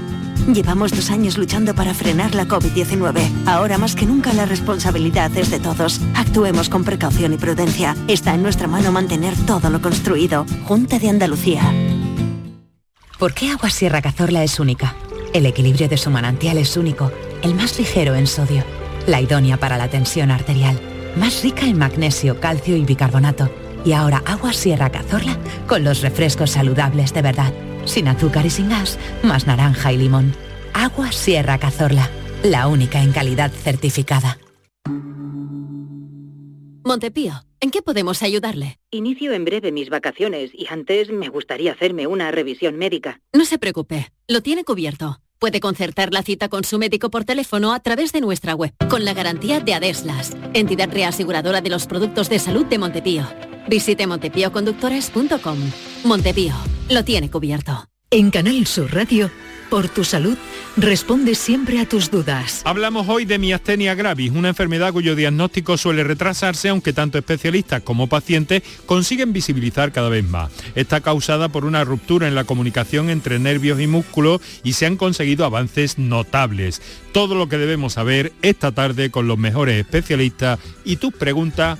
Llevamos dos años luchando para frenar la COVID-19. Ahora más que nunca la responsabilidad es de todos. Actuemos con precaución y prudencia. Está en nuestra mano mantener todo lo construido. Junta de Andalucía. ¿Por qué Agua Sierra Cazorla es única? El equilibrio de su manantial es único, el más ligero en sodio, la idónea para la tensión arterial, más rica en magnesio, calcio y bicarbonato. Y ahora Agua Sierra Cazorla con los refrescos saludables de verdad, sin azúcar y sin gas, más naranja y limón. Agua Sierra Cazorla, la única en calidad certificada. Montepío, ¿en qué podemos ayudarle? Inicio en breve mis vacaciones y antes me gustaría hacerme una revisión médica. No se preocupe, lo tiene cubierto. Puede concertar la cita con su médico por teléfono a través de nuestra web, con la garantía de Adeslas, entidad reaseguradora de los productos de salud de Montepío. Visite montepíoconductores.com. Montepío, lo tiene cubierto. En Canal Sur Radio, por tu salud, responde siempre a tus dudas. Hablamos hoy de miastenia gravis, una enfermedad cuyo diagnóstico suele retrasarse, aunque tanto especialistas como pacientes consiguen visibilizar cada vez más. Está causada por una ruptura en la comunicación entre nervios y músculos y se han conseguido avances notables. Todo lo que debemos saber esta tarde con los mejores especialistas y tus preguntas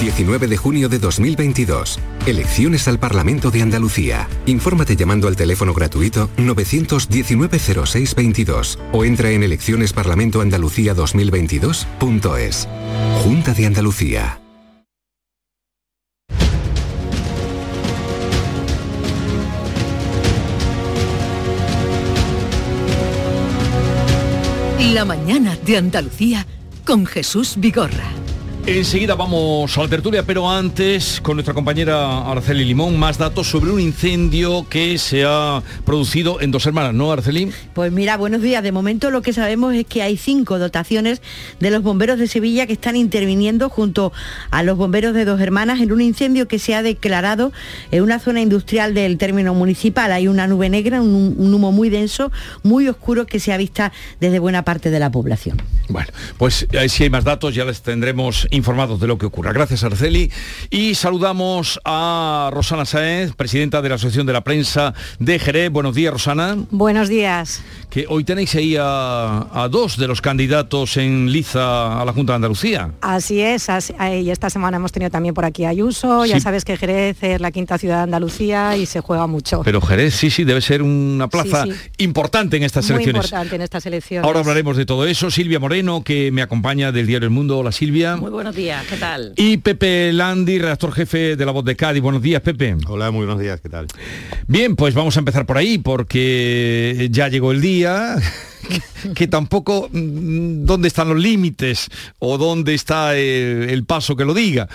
19 de junio de 2022. Elecciones al Parlamento de Andalucía. Infórmate llamando al teléfono gratuito 919-0622 o entra en eleccionesparlamentoandalucía2022.es. Junta de Andalucía. La mañana de Andalucía con Jesús Vigorra. Enseguida vamos a la tertulia, pero antes con nuestra compañera Araceli Limón, más datos sobre un incendio que se ha producido en dos hermanas, ¿no, Araceli? Pues mira, buenos días. De momento lo que sabemos es que hay cinco dotaciones de los bomberos de Sevilla que están interviniendo junto a los bomberos de dos hermanas en un incendio que se ha declarado en una zona industrial del término municipal. Hay una nube negra, un, un humo muy denso, muy oscuro que se ha visto desde buena parte de la población. Bueno, pues eh, si hay más datos ya les tendremos informados de lo que ocurra. Gracias, Arceli. Y saludamos a Rosana Saez, presidenta de la Asociación de la Prensa de Jerez. Buenos días, Rosana. Buenos días. Que hoy tenéis ahí a, a dos de los candidatos en liza a la Junta de Andalucía. Así es, así- y esta semana hemos tenido también por aquí a Ayuso, ya sabes que Jerez es la quinta ciudad de Andalucía y se juega mucho. Pero Jerez, sí, sí, debe ser una plaza Sí, importante en estas Muy elecciones. importante en estas elecciones. Ahora hablaremos de todo eso. Silvia Moreno, que me acompaña del diario El Mundo. Hola, Silvia. Muy buenos días, ¿qué tal? Y Pepe Landi, redactor jefe de La Voz de Cádiz. Buenos días, Pepe. Hola, muy buenos días, ¿qué tal? Bien, pues vamos a empezar por ahí, porque ya llegó el día, que tampoco mm, dónde están los límites o dónde está el, el paso que lo diga.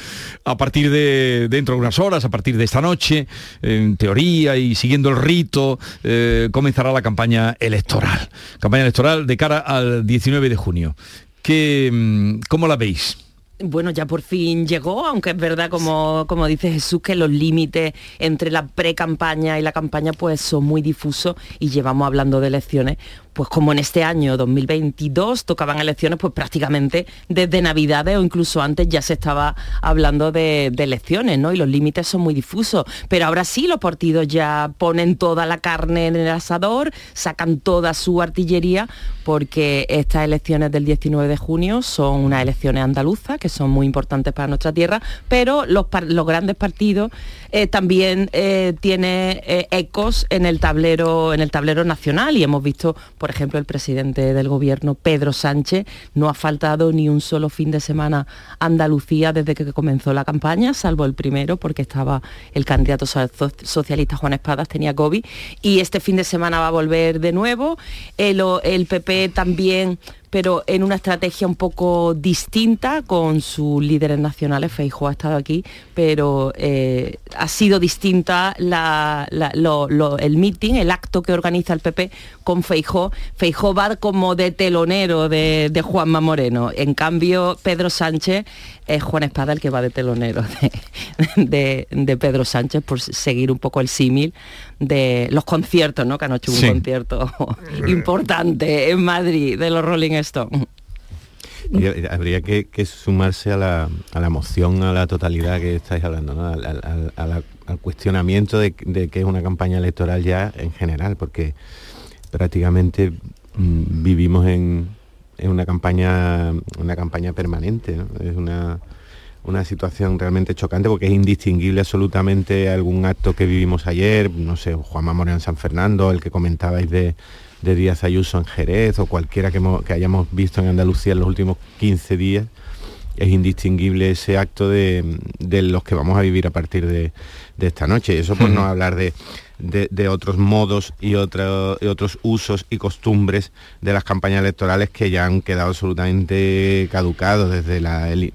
A partir de dentro de unas horas, a partir de esta noche, en teoría y siguiendo el rito, eh, comenzará la campaña electoral. Campaña electoral de cara al 19 de junio. ¿Qué, mm, ¿Cómo la veis? Bueno, ya por fin llegó, aunque es verdad, como, como dice Jesús, que los límites entre la pre-campaña y la campaña pues son muy difusos y llevamos hablando de elecciones, pues como en este año 2022 tocaban elecciones, pues prácticamente desde Navidades o incluso antes ya se estaba hablando de, elecciones, ¿no? Y los límites son muy difusos. Pero ahora sí los partidos ya ponen toda la carne en el asador, sacan toda su artillería, porque estas elecciones del 19 de junio son unas elecciones andaluzas, que son muy importantes para nuestra tierra, pero los, los grandes partidos eh, también eh, tienen eh, ecos en el tablero, en el tablero nacional y hemos visto, por ejemplo, el presidente del gobierno, Pedro Sánchez, no ha faltado ni un solo fin de semana a Andalucía desde que comenzó la campaña, salvo el primero, porque estaba el candidato so- socialista Juan Espadas, tenía COVID, y este fin de semana va a volver de nuevo. El, el PP también pero en una estrategia un poco distinta con sus líderes nacionales. Feijóo ha estado aquí, pero eh, ha sido distinta el meeting, el acto que organiza el PP con Feijóo. Feijóo va como de telonero de, de Juanma Moreno. En cambio, Pedro Sánchez es Juan Espada el que va de telonero de Pedro Sánchez por seguir un poco el símil de los conciertos, ¿no? Que han hecho un Sí. concierto importante en Madrid de los Rolling Stones. Y habría que, que sumarse a la, a la moción, a la totalidad que estáis hablando, ¿no? al, al- al- a la- al cuestionamiento de, de que es una campaña electoral ya en general, porque prácticamente mm, vivimos en, en una campaña una campaña permanente. ¿no? Es una, una situación realmente chocante porque es indistinguible absolutamente algún acto que vivimos ayer, no sé, Juanma Moreno en San Fernando, el que comentabais de, de Díaz Ayuso en Jerez o cualquiera que, hemos- que hayamos visto en Andalucía en los últimos 15 días, es indistinguible ese acto de, de los que vamos a vivir a partir de, de esta noche. Y eso por no hablar de, de- de otros modos y, otro- y otros usos y costumbres de las campañas electorales que ya han quedado absolutamente caducados, desde la, el-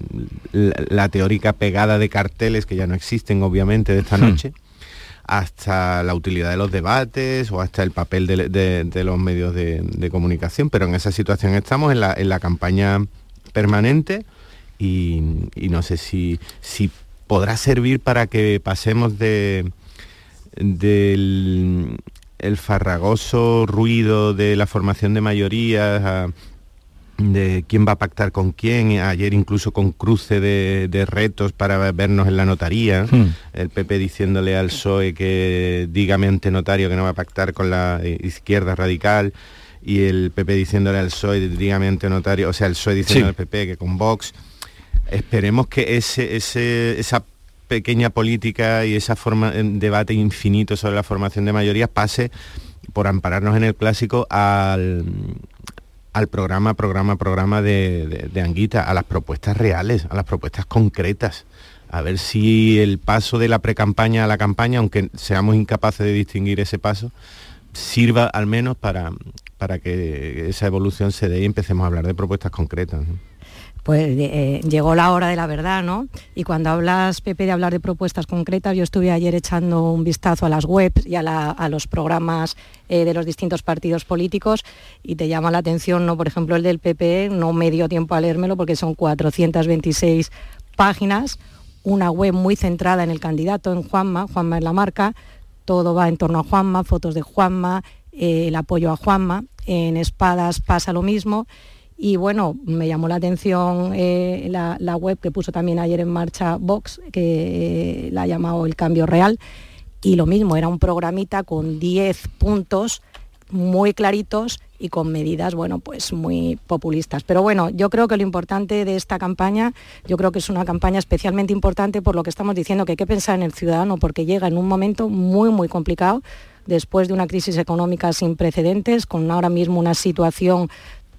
la- la teórica pegada de carteles que ya no existen obviamente de esta noche hasta la utilidad de los debates o hasta el papel de, de- de los medios de, de comunicación, pero en esa situación estamos en la, en la campaña permanente y, y no sé si, si podrá servir para que pasemos de del el farragoso ruido de la formación de mayorías a- de quién va a pactar con quién, ayer incluso con cruce de, de retos para vernos en la notaría, Hmm. el PP diciéndole al PSOE que dígame ante notario que no va a pactar con la izquierda radical y el PP diciéndole al PSOE dígame ante notario, o sea, el PSOE diciendo Sí. al PP que con Vox. Esperemos que ese, ese- esa pequeña política y esa forma, en debate infinito sobre la formación de mayorías pase por ampararnos en el clásico al, al programa, programa, programa de- de Anguita, a las propuestas reales, a las propuestas concretas. A ver si el paso de la precampaña a la campaña, aunque seamos incapaces de distinguir ese paso, sirva al menos para, para que esa evolución se dé y empecemos a hablar de propuestas concretas. Pues eh, llegó la hora de la verdad, ¿no? Y cuando hablas, Pepe, de hablar de propuestas concretas, yo estuve ayer echando un vistazo a las webs y a, los programas eh, de los distintos partidos políticos y te llama la atención, ¿no? Por ejemplo, el del PP, no me dio tiempo a leérmelo porque son 426 páginas, una web muy centrada en el candidato, en Juanma, Juanma es la marca, todo va en torno a Juanma, fotos de Juanma, eh, el apoyo a Juanma, en Espadas pasa lo mismo y bueno, me llamó la atención eh, la, web que puso también ayer en marcha Vox, que eh, la ha llamado El Cambio Real. Y lo mismo, era un programita con 10 puntos muy claritos y con medidas, bueno, pues muy populistas. Pero bueno, yo creo que lo importante de esta campaña, yo creo que es una campaña especialmente importante por lo que estamos diciendo, que hay que pensar en el ciudadano, porque llega en un momento muy, muy complicado, después de una crisis económica sin precedentes, con ahora mismo una situación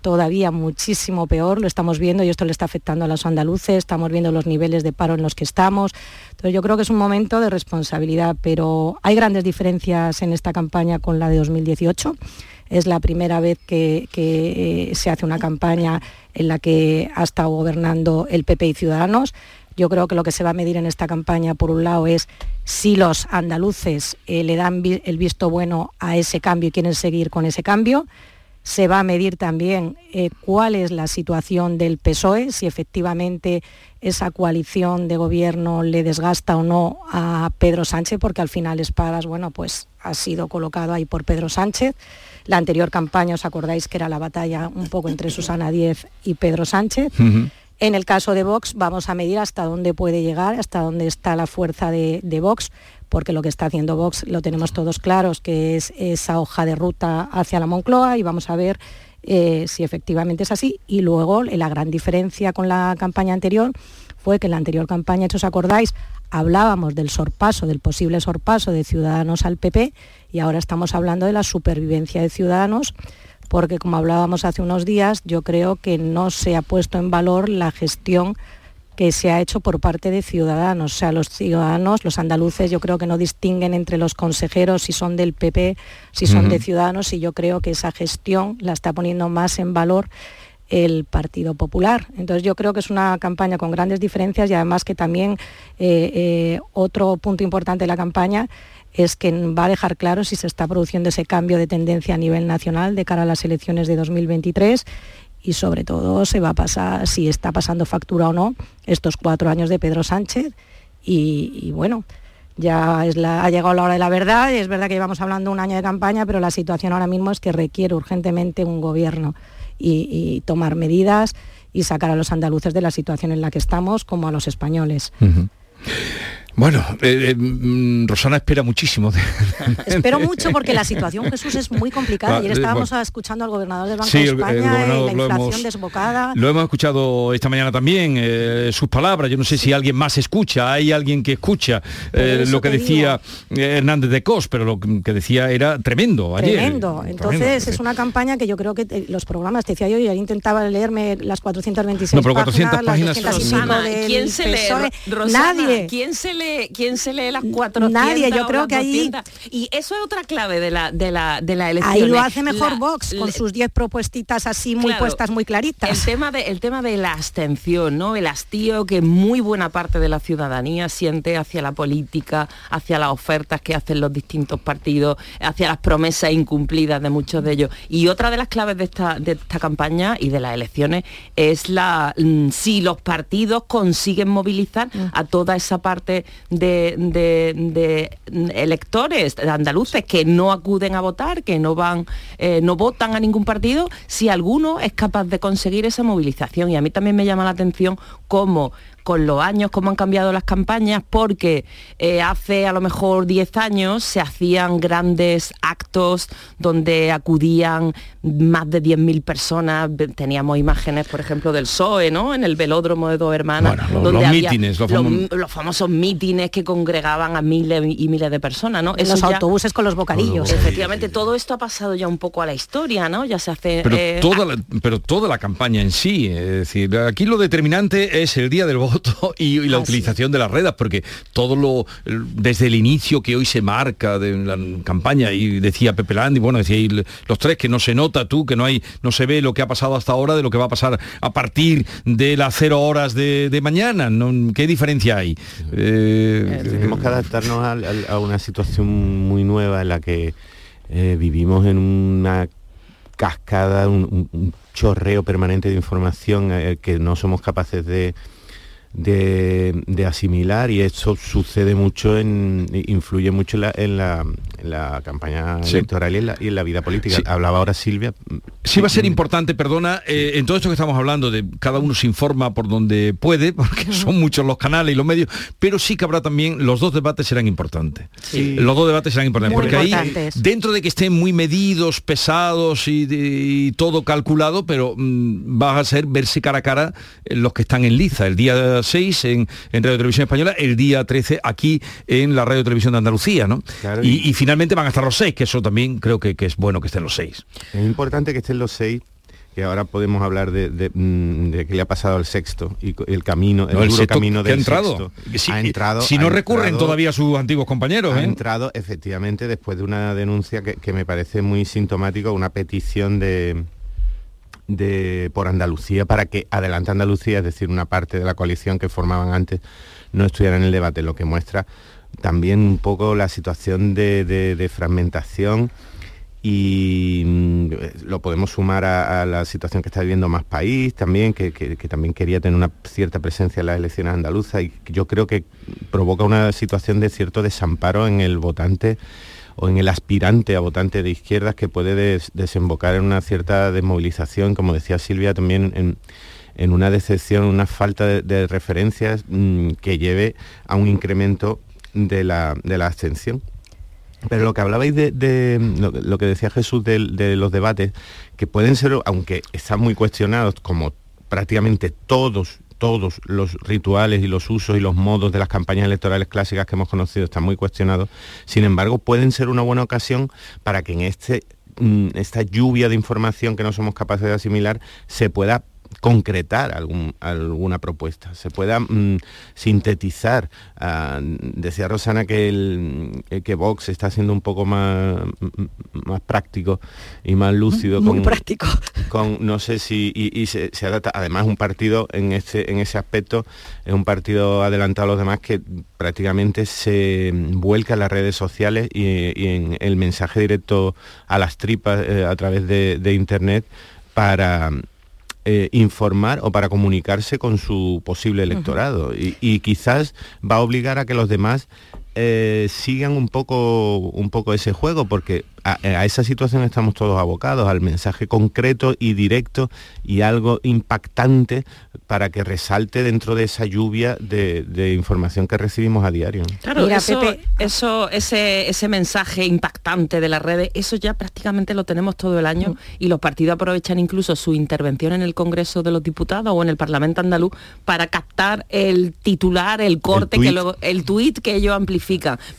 todavía muchísimo peor, lo estamos viendo y esto le está afectando a los andaluces, estamos viendo los niveles de paro en los que estamos. Entonces yo creo que es un momento de responsabilidad, pero hay grandes diferencias en esta campaña con la de 2018. Es la primera vez que, eh, se hace una campaña en la que ha estado gobernando el PP y Ciudadanos. Yo creo que lo que se va a medir en esta campaña, por un lado, es si los andaluces eh, le dan el visto bueno a ese cambio y quieren seguir con ese cambio se va a medir también eh, cuál es la situación del PSOE, si efectivamente esa coalición de gobierno le desgasta o no a Pedro Sánchez, porque al final Espadas, bueno, pues ha sido colocado ahí por Pedro Sánchez. La anterior campaña, os acordáis que era la batalla un poco entre Susana Díez y Pedro Sánchez. En el caso de Vox vamos a medir hasta dónde puede llegar, hasta dónde está la fuerza de, de Vox, porque lo que está haciendo Vox lo tenemos todos claros, que es esa hoja de ruta hacia la Moncloa y vamos a ver eh, si efectivamente es así. Y luego la gran diferencia con la campaña anterior fue que en la anterior campaña, si os acordáis, hablábamos del sorpaso, del posible sorpaso de Ciudadanos al PP y ahora estamos hablando de la supervivencia de Ciudadanos porque como hablábamos hace unos días, yo creo que no se ha puesto en valor la gestión que se ha hecho por parte de ciudadanos. O sea, los ciudadanos, los andaluces, yo creo que no distinguen entre los consejeros si son del PP, si son de ciudadanos, y yo creo que esa gestión la está poniendo más en valor el Partido Popular. Entonces yo creo que es una campaña con grandes diferencias y además que también eh, eh, otro punto importante de la campaña es que va a dejar claro si se está produciendo ese cambio de tendencia a nivel nacional de cara a las elecciones de 2023 y sobre todo se va a pasar si está pasando factura o no estos cuatro años de Pedro Sánchez. Y, bueno ya ha llegado la hora de la verdad. Y es verdad que llevamos hablando un año de campaña pero la situación ahora mismo es que requiere urgentemente un gobierno y tomar medidas y sacar a los andaluces de la situación en la que estamos como a los españoles. Bueno, eh, eh, mm, Rosana espera muchísimo. de- Espero mucho porque la situación, Jesús, es muy complicada. Ah, Ayer eh, estábamos bueno. escuchando al gobernador del Banco Sí, de el- el España, gobernador la lo inflación hemos- desbocada. Lo hemos escuchado esta mañana también, eh, sus palabras. Yo no sé si alguien más escucha, hay alguien que escucha eh, lo que decía Hernández de Cos, pero lo que decía era tremendo ayer. Tremendo. Entonces Tremendo. es una campaña que yo creo que eh, los programas, te decía yo, y ayer intentaba leerme las 426 No, pero 400 páginas, las páginas 200 y pico Rosana, del ¿quién se lee? Rosana, Nadie. ¿quién se lee? ¿Quién se lee las 400? Nadie, yo creo que ahí- 200? Y eso es otra clave de la de la de la elección. Ahí lo hace mejor La- Vox, con le- sus 10 propuestitas así muy Claro. puestas, muy claritas. El tema, de, el tema de la abstención, ¿no? El hastío que muy buena parte de la ciudadanía siente hacia la política, hacia las ofertas que hacen los distintos partidos, hacia las promesas incumplidas de muchos de ellos. Y otra de las claves de esta, de esta campaña y de las elecciones es la mm, si los partidos consiguen movilizar a toda esa parte de, de- electores andaluces que no acuden a votar, que no van, eh, no votan a ningún partido, si alguno es capaz de conseguir esa movilización. Y a mí también me llama la atención cómo con los años, cómo han cambiado las campañas, porque eh, hace a lo mejor 10 años se hacían grandes actos donde acudían más de 10.000 personas, teníamos imágenes, por ejemplo, del PSOE, ¿no? En el velódromo de dos hermanas, los- donde los había mítines, los los, famo- los famosos mítines que congregaban a miles y miles de personas, ¿no? En los ya- autobuses con los bocadillos. Efectivamente, todo esto ha pasado ya un poco a la historia, ¿no? Ya se hace... Pero, eh, toda la, pero toda la campaña en sí, es decir, aquí lo determinante es el día del voto voto y, y la utilización de las redes, porque todo lo, desde el inicio que hoy se marca de la campaña, y decía Pepe Landi, bueno, decía los tres, que no se nota tú, que no hay, no se ve lo que ha pasado hasta ahora de lo que va a pasar a partir de las cero horas de, de mañana. ¿no? ¿Qué diferencia hay? Eh, Tenemos que adaptarnos a, a, una situación muy nueva en la que eh, vivimos en una cascada, un, un, chorreo permanente de información eh, que no somos capaces de, de, asimilar y eso sucede mucho, en, influye mucho en la, en la, campaña electoral y en la, vida política. Hablaba ahora Silvia. Sí va a ser importante, perdona, eh, en todo esto que estamos hablando, de cada uno se informa por donde puede, porque son muchos los canales y los medios, pero sí que habrá también, los dos debates serán importantes. Los dos debates serán importantes, porque ahí, dentro de que estén muy medidos, pesados y, todo calculado, pero mm, va a ser verse cara a cara los que están en liza. El día 6 en, Radio Televisión Española, el día 13 aquí en la Radio Televisión de Andalucía, ¿no? y, finalmente van a estar los seis, que eso también creo que, es bueno que estén los seis. Es importante que estén los seis que ahora podemos hablar de, de, mm, que le ha pasado al sexto y el camino, el, duro camino del ha entrado. Si, ha entrado. Si no recurren todavía sus antiguos compañeros. Ha ¿eh? entrado efectivamente después de una denuncia que, que me parece muy sintomática, una petición de, de, por Andalucía para que Adelante Andalucía, es decir, una parte de la coalición que formaban antes, no estuviera en el debate, lo que muestra también un poco la situación de, fragmentación y mm, lo podemos sumar a, la situación que está viviendo Más País también, que, que, también quería tener una cierta presencia en las elecciones andaluzas y yo creo que provoca una situación de cierto desamparo en el votante o en el aspirante a votante de izquierdas que puede desembocar en una cierta desmovilización, como decía Silvia, también en, una decepción, una falta de, referencias mm, que lleve a un incremento de la, de la abstención. Pero lo que hablabais de, lo, que decía Jesús de, de, los debates, que pueden ser, aunque están muy cuestionados, como prácticamente todos todos los rituales y los usos y los modos de las campañas electorales clásicas que hemos conocido están muy cuestionados. Sin embargo, pueden ser una buena ocasión para que en este, mm, esta lluvia de información que no somos capaces de asimilar se pueda concretar algún, alguna propuesta, se pueda mm, sintetizar. Ah, decía Rosana que, el, eh, que Vox está siendo un poco más, más práctico y más lúcido. Muy práctico. Con, no sé si, y, se, adapta, además un partido en ese, en ese aspecto, es un partido adelantado a los demás que prácticamente se vuelca en las redes sociales y, en el mensaje directo a las tripas eh, a través de, de internet para eh, informar o para comunicarse con su posible electorado. Y, quizás va a obligar a que los demás eh, sigan un poco, un poco ese juego, porque a, esa situación estamos todos abocados, al mensaje concreto y directo y algo impactante para que resalte dentro de esa lluvia de, información que recibimos a diario. Claro, eso, ese, ese mensaje impactante de las redes, eso ya prácticamente lo tenemos todo el año y los partidos aprovechan incluso su intervención en el Congreso de los Diputados o en el Parlamento andaluz para captar el titular, el corte, el que luego, el tuit que ellos amplifican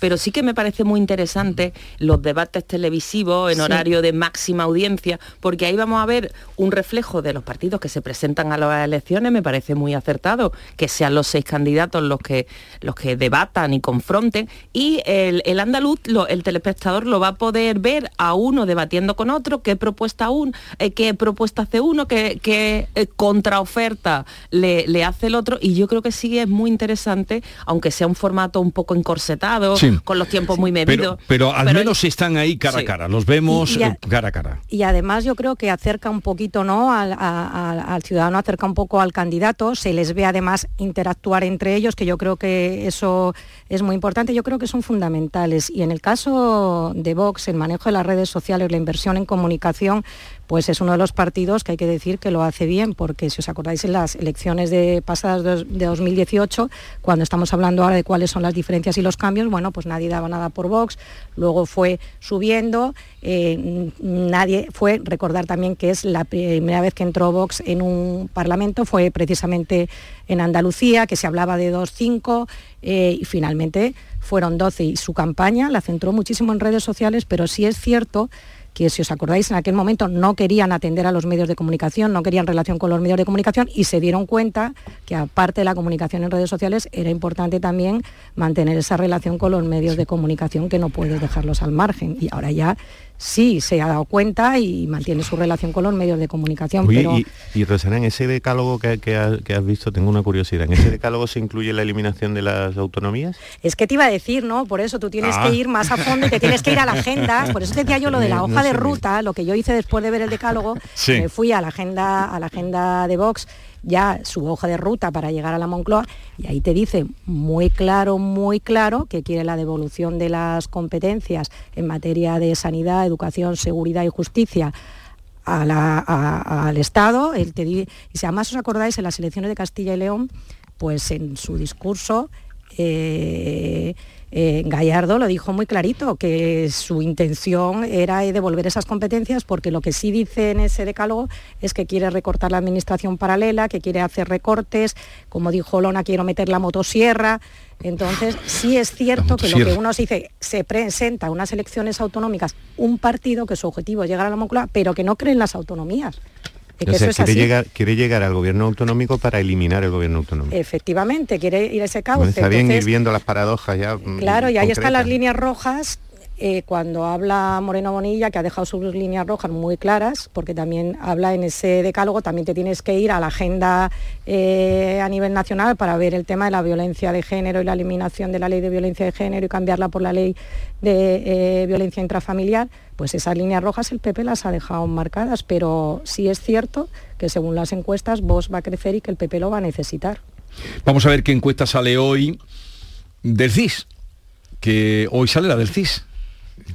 pero sí que me parece muy interesante los debates televisivos en horario de máxima audiencia, porque ahí vamos a ver un reflejo de los partidos que se presentan a las elecciones, me parece muy acertado que sean los seis candidatos los que, los que debatan y confronten, y el, andaluz, el telespectador lo va a poder ver a uno debatiendo con otro, qué propuesta un, eh, qué propuesta hace uno, qué, qué eh, contraoferta le, le hace el otro, y yo creo que sí es muy interesante, aunque sea un formato un poco encorsetado, con los tiempos muy medidos. Pero, al menos están ahí cara a cara, los vemos eh, cara a cara. Y además yo creo que acerca un poquito ¿no? Al, ciudadano, acerca un poco al candidato, se les ve además interactuar entre ellos, que yo creo que eso es muy importante, yo creo que son fundamentales. Y en el caso de Vox, el manejo de las redes sociales, la inversión en comunicación, pues es uno de los partidos que hay que decir que lo hace bien, porque si os acordáis en las elecciones de pasadas de 2018, cuando estamos hablando ahora de cuáles son las diferencias y los cambios, bueno, pues nadie daba nada por Vox, luego fue subiendo, eh, nadie fue, recordar también que es la primera vez que entró Vox en un parlamento, fue precisamente en Andalucía, que se hablaba de 2-5 eh, y finalmente fueron 12 y su campaña la centró muchísimo en redes sociales, pero sí es cierto si os acordáis en aquel momento no querían atender a los medios de comunicación, no querían relación con los medios de comunicación y se dieron cuenta que aparte de la comunicación en redes sociales era importante también mantener esa relación con los medios de comunicación que no puedes dejarlos al margen. Y ahora ya sí se ha dado cuenta y mantiene su relación con los medios de comunicación. pero... y, y, Rosana, en ese decálogo que, que, has, que, has visto, tengo una curiosidad, ¿en ese decálogo se incluye la eliminación de las autonomías? Es que te iba a decir, ¿no? Por eso tú tienes ah. que ir más a fondo y te tienes que ir a la agenda. Por eso te decía yo lo de la hoja no de ruta, lo que yo hice después de ver el decálogo, sí. me fui a la agenda, a la agenda de Vox ya su hoja de ruta para llegar a la Moncloa y ahí te dice muy claro, muy claro que quiere la devolución de las competencias en materia de sanidad, educación, seguridad y justicia al Estado. Él te y si además os acordáis en las elecciones de Castilla y León, pues en su discurso eh, eh, Gallardo lo dijo muy clarito, que su intención era devolver esas competencias porque lo que sí dice en ese decálogo es que quiere recortar la administración paralela, que quiere hacer recortes, como dijo Lona, quiero meter la motosierra. Entonces, sí es cierto que lo que uno se dice, se presenta a unas elecciones autonómicas un partido que su objetivo es llegar a la Moncloa, pero que no cree en las autonomías. Es o sea, quiere, llegar, quiere llegar al gobierno autonómico para eliminar el gobierno autonómico. Efectivamente, quiere ir a ese cauce. Bueno, está bien Entonces, ir viendo las paradojas ya. Claro, y ahí concretas. están las líneas rojas eh, cuando habla Moreno Bonilla, que ha dejado sus líneas rojas muy claras, porque también habla en ese decálogo, también te tienes que ir a la agenda eh, a nivel nacional para ver el tema de la violencia de género y la eliminación de la ley de violencia de género y cambiarla por la ley de eh, violencia intrafamiliar, pues esas líneas rojas el PP las ha dejado marcadas, pero sí es cierto que según las encuestas vos va a crecer y que el PP lo va a necesitar. Vamos a ver qué encuesta sale hoy del CIS, que hoy sale la del CIS.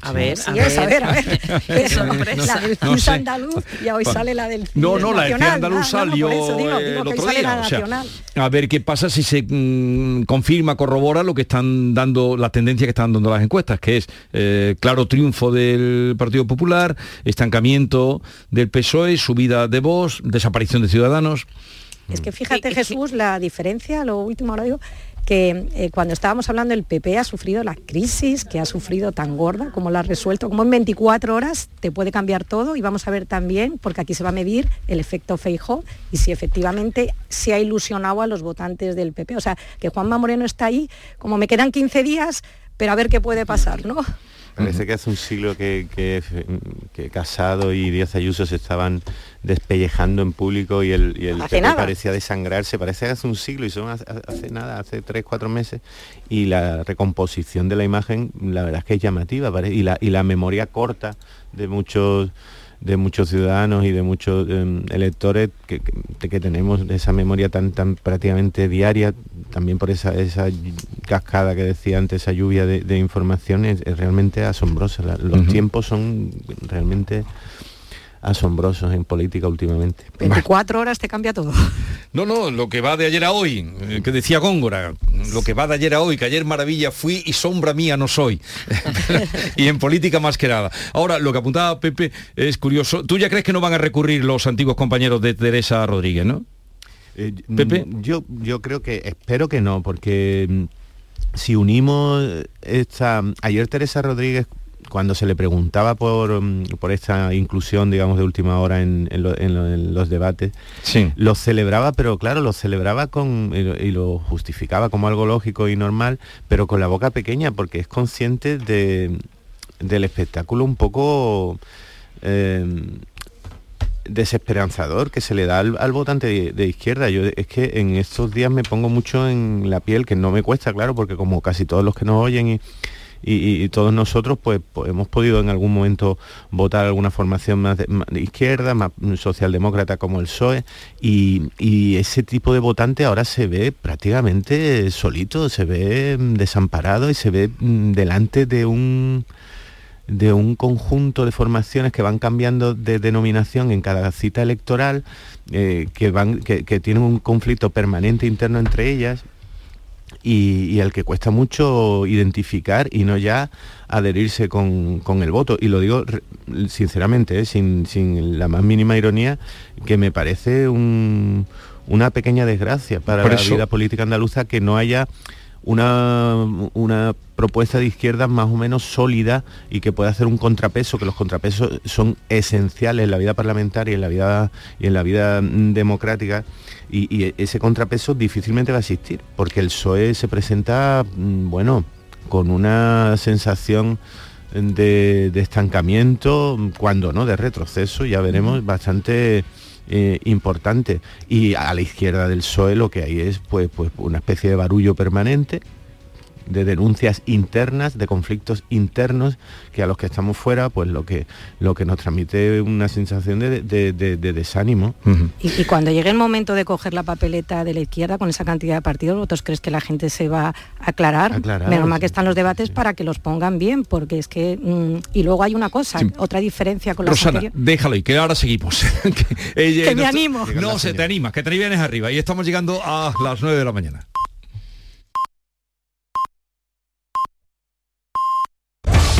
A ver, sí, a, ver. a ver, a ver. Eso, no, la del no sé. andaluz y hoy sale la del No, no, la del andaluz salió digo, digo el otro día. O sea, a ver qué pasa si se mmm, confirma, corrobora lo que están dando, las tendencias que están dando las encuestas, que es eh, claro triunfo del Partido Popular, estancamiento del PSOE, subida de voz, desaparición de Ciudadanos. Es que fíjate, Jesús, la diferencia, lo último ahora digo, que eh, cuando estábamos hablando el PP ha sufrido la crisis que ha sufrido tan gorda, como la ha resuelto, como en 24 horas te puede cambiar todo y vamos a ver también, porque aquí se va a medir el efecto Feijó y si efectivamente se ha ilusionado a los votantes del PP. O sea, que Juanma Moreno está ahí, como me quedan 15 días, pero a ver qué puede pasar, ¿no? Parece que hace un siglo que, que, que, Casado y Díaz Ayuso se estaban despellejando en público y el, y el parecía desangrarse, parece que hace un siglo y son hace, hace, nada, hace tres, cuatro meses, y la recomposición de la imagen, la verdad es que es llamativa, y la, y la memoria corta de muchos de muchos ciudadanos y de muchos eh, electores que, que, que, tenemos esa memoria tan tan prácticamente diaria también por esa, esa cascada que decía antes esa lluvia de, de información es, es, realmente asombrosa los uh -huh. tiempos son realmente asombrosos en política últimamente. 24 horas te cambia todo. No, no, lo que va de ayer a hoy, eh, que decía Góngora, lo que va de ayer a hoy, que ayer maravilla fui y sombra mía no soy. y en política más que nada. Ahora, lo que apuntaba Pepe es curioso. ¿Tú ya crees que no van a recurrir los antiguos compañeros de Teresa Rodríguez, no? Eh, Pepe. Yo, yo creo que, espero que no, porque si unimos esta... Ayer Teresa Rodríguez cuando se le preguntaba por, por, esta inclusión, digamos, de última hora en, en, lo, en, lo, en los debates, sí. lo celebraba, pero claro, lo celebraba con y lo, y lo, justificaba como algo lógico y normal, pero con la boca pequeña, porque es consciente de, del espectáculo un poco eh, desesperanzador que se le da al, al votante de, de, izquierda. Yo es que en estos días me pongo mucho en la piel, que no me cuesta, claro, porque como casi todos los que nos oyen y y, todos nosotros pues, pues, hemos podido en algún momento votar alguna formación más de, izquierda, más socialdemócrata como el PSOE y, y, ese tipo de votante ahora se ve prácticamente solito, se ve mm, desamparado y se ve mm, delante de un de un conjunto de formaciones que van cambiando de denominación en cada cita electoral, eh, que, van, que, que tienen un conflicto permanente interno entre ellas y, y, al que cuesta mucho identificar y no ya adherirse con, con el voto. Y lo digo sinceramente, ¿eh? sin, sin, la más mínima ironía, que me parece un, una pequeña desgracia para Por la eso... vida política andaluza que no haya una, una propuesta de izquierda más o menos sólida y que pueda hacer un contrapeso, que los contrapesos son esenciales en la vida parlamentaria y en la vida, y en la vida democrática. Y, ese contrapeso difícilmente va a existir, porque el PSOE se presenta, mm, bueno, con una sensación de, estancamiento, cuando no, de retroceso, ya veremos, bastante eh, importante. Y a la izquierda del PSOE lo que hay es pues, pues una especie de barullo permanente de denuncias internas, de conflictos internos, que a los que estamos fuera, pues lo que, lo que nos transmite una sensación de, desánimo. y, cuando llegue el momento de coger la papeleta de la izquierda con esa cantidad de partidos, ¿vosotros crees que la gente se va a aclarar? Menos mal que están los debates para que los pongan bien, porque es que... Mm, y luego hay una cosa, otra diferencia con la Rosana, déjalo y que ahora seguimos. que, me animo. No, se te anima, que te vienes arriba. Y estamos llegando a las 9 de la mañana.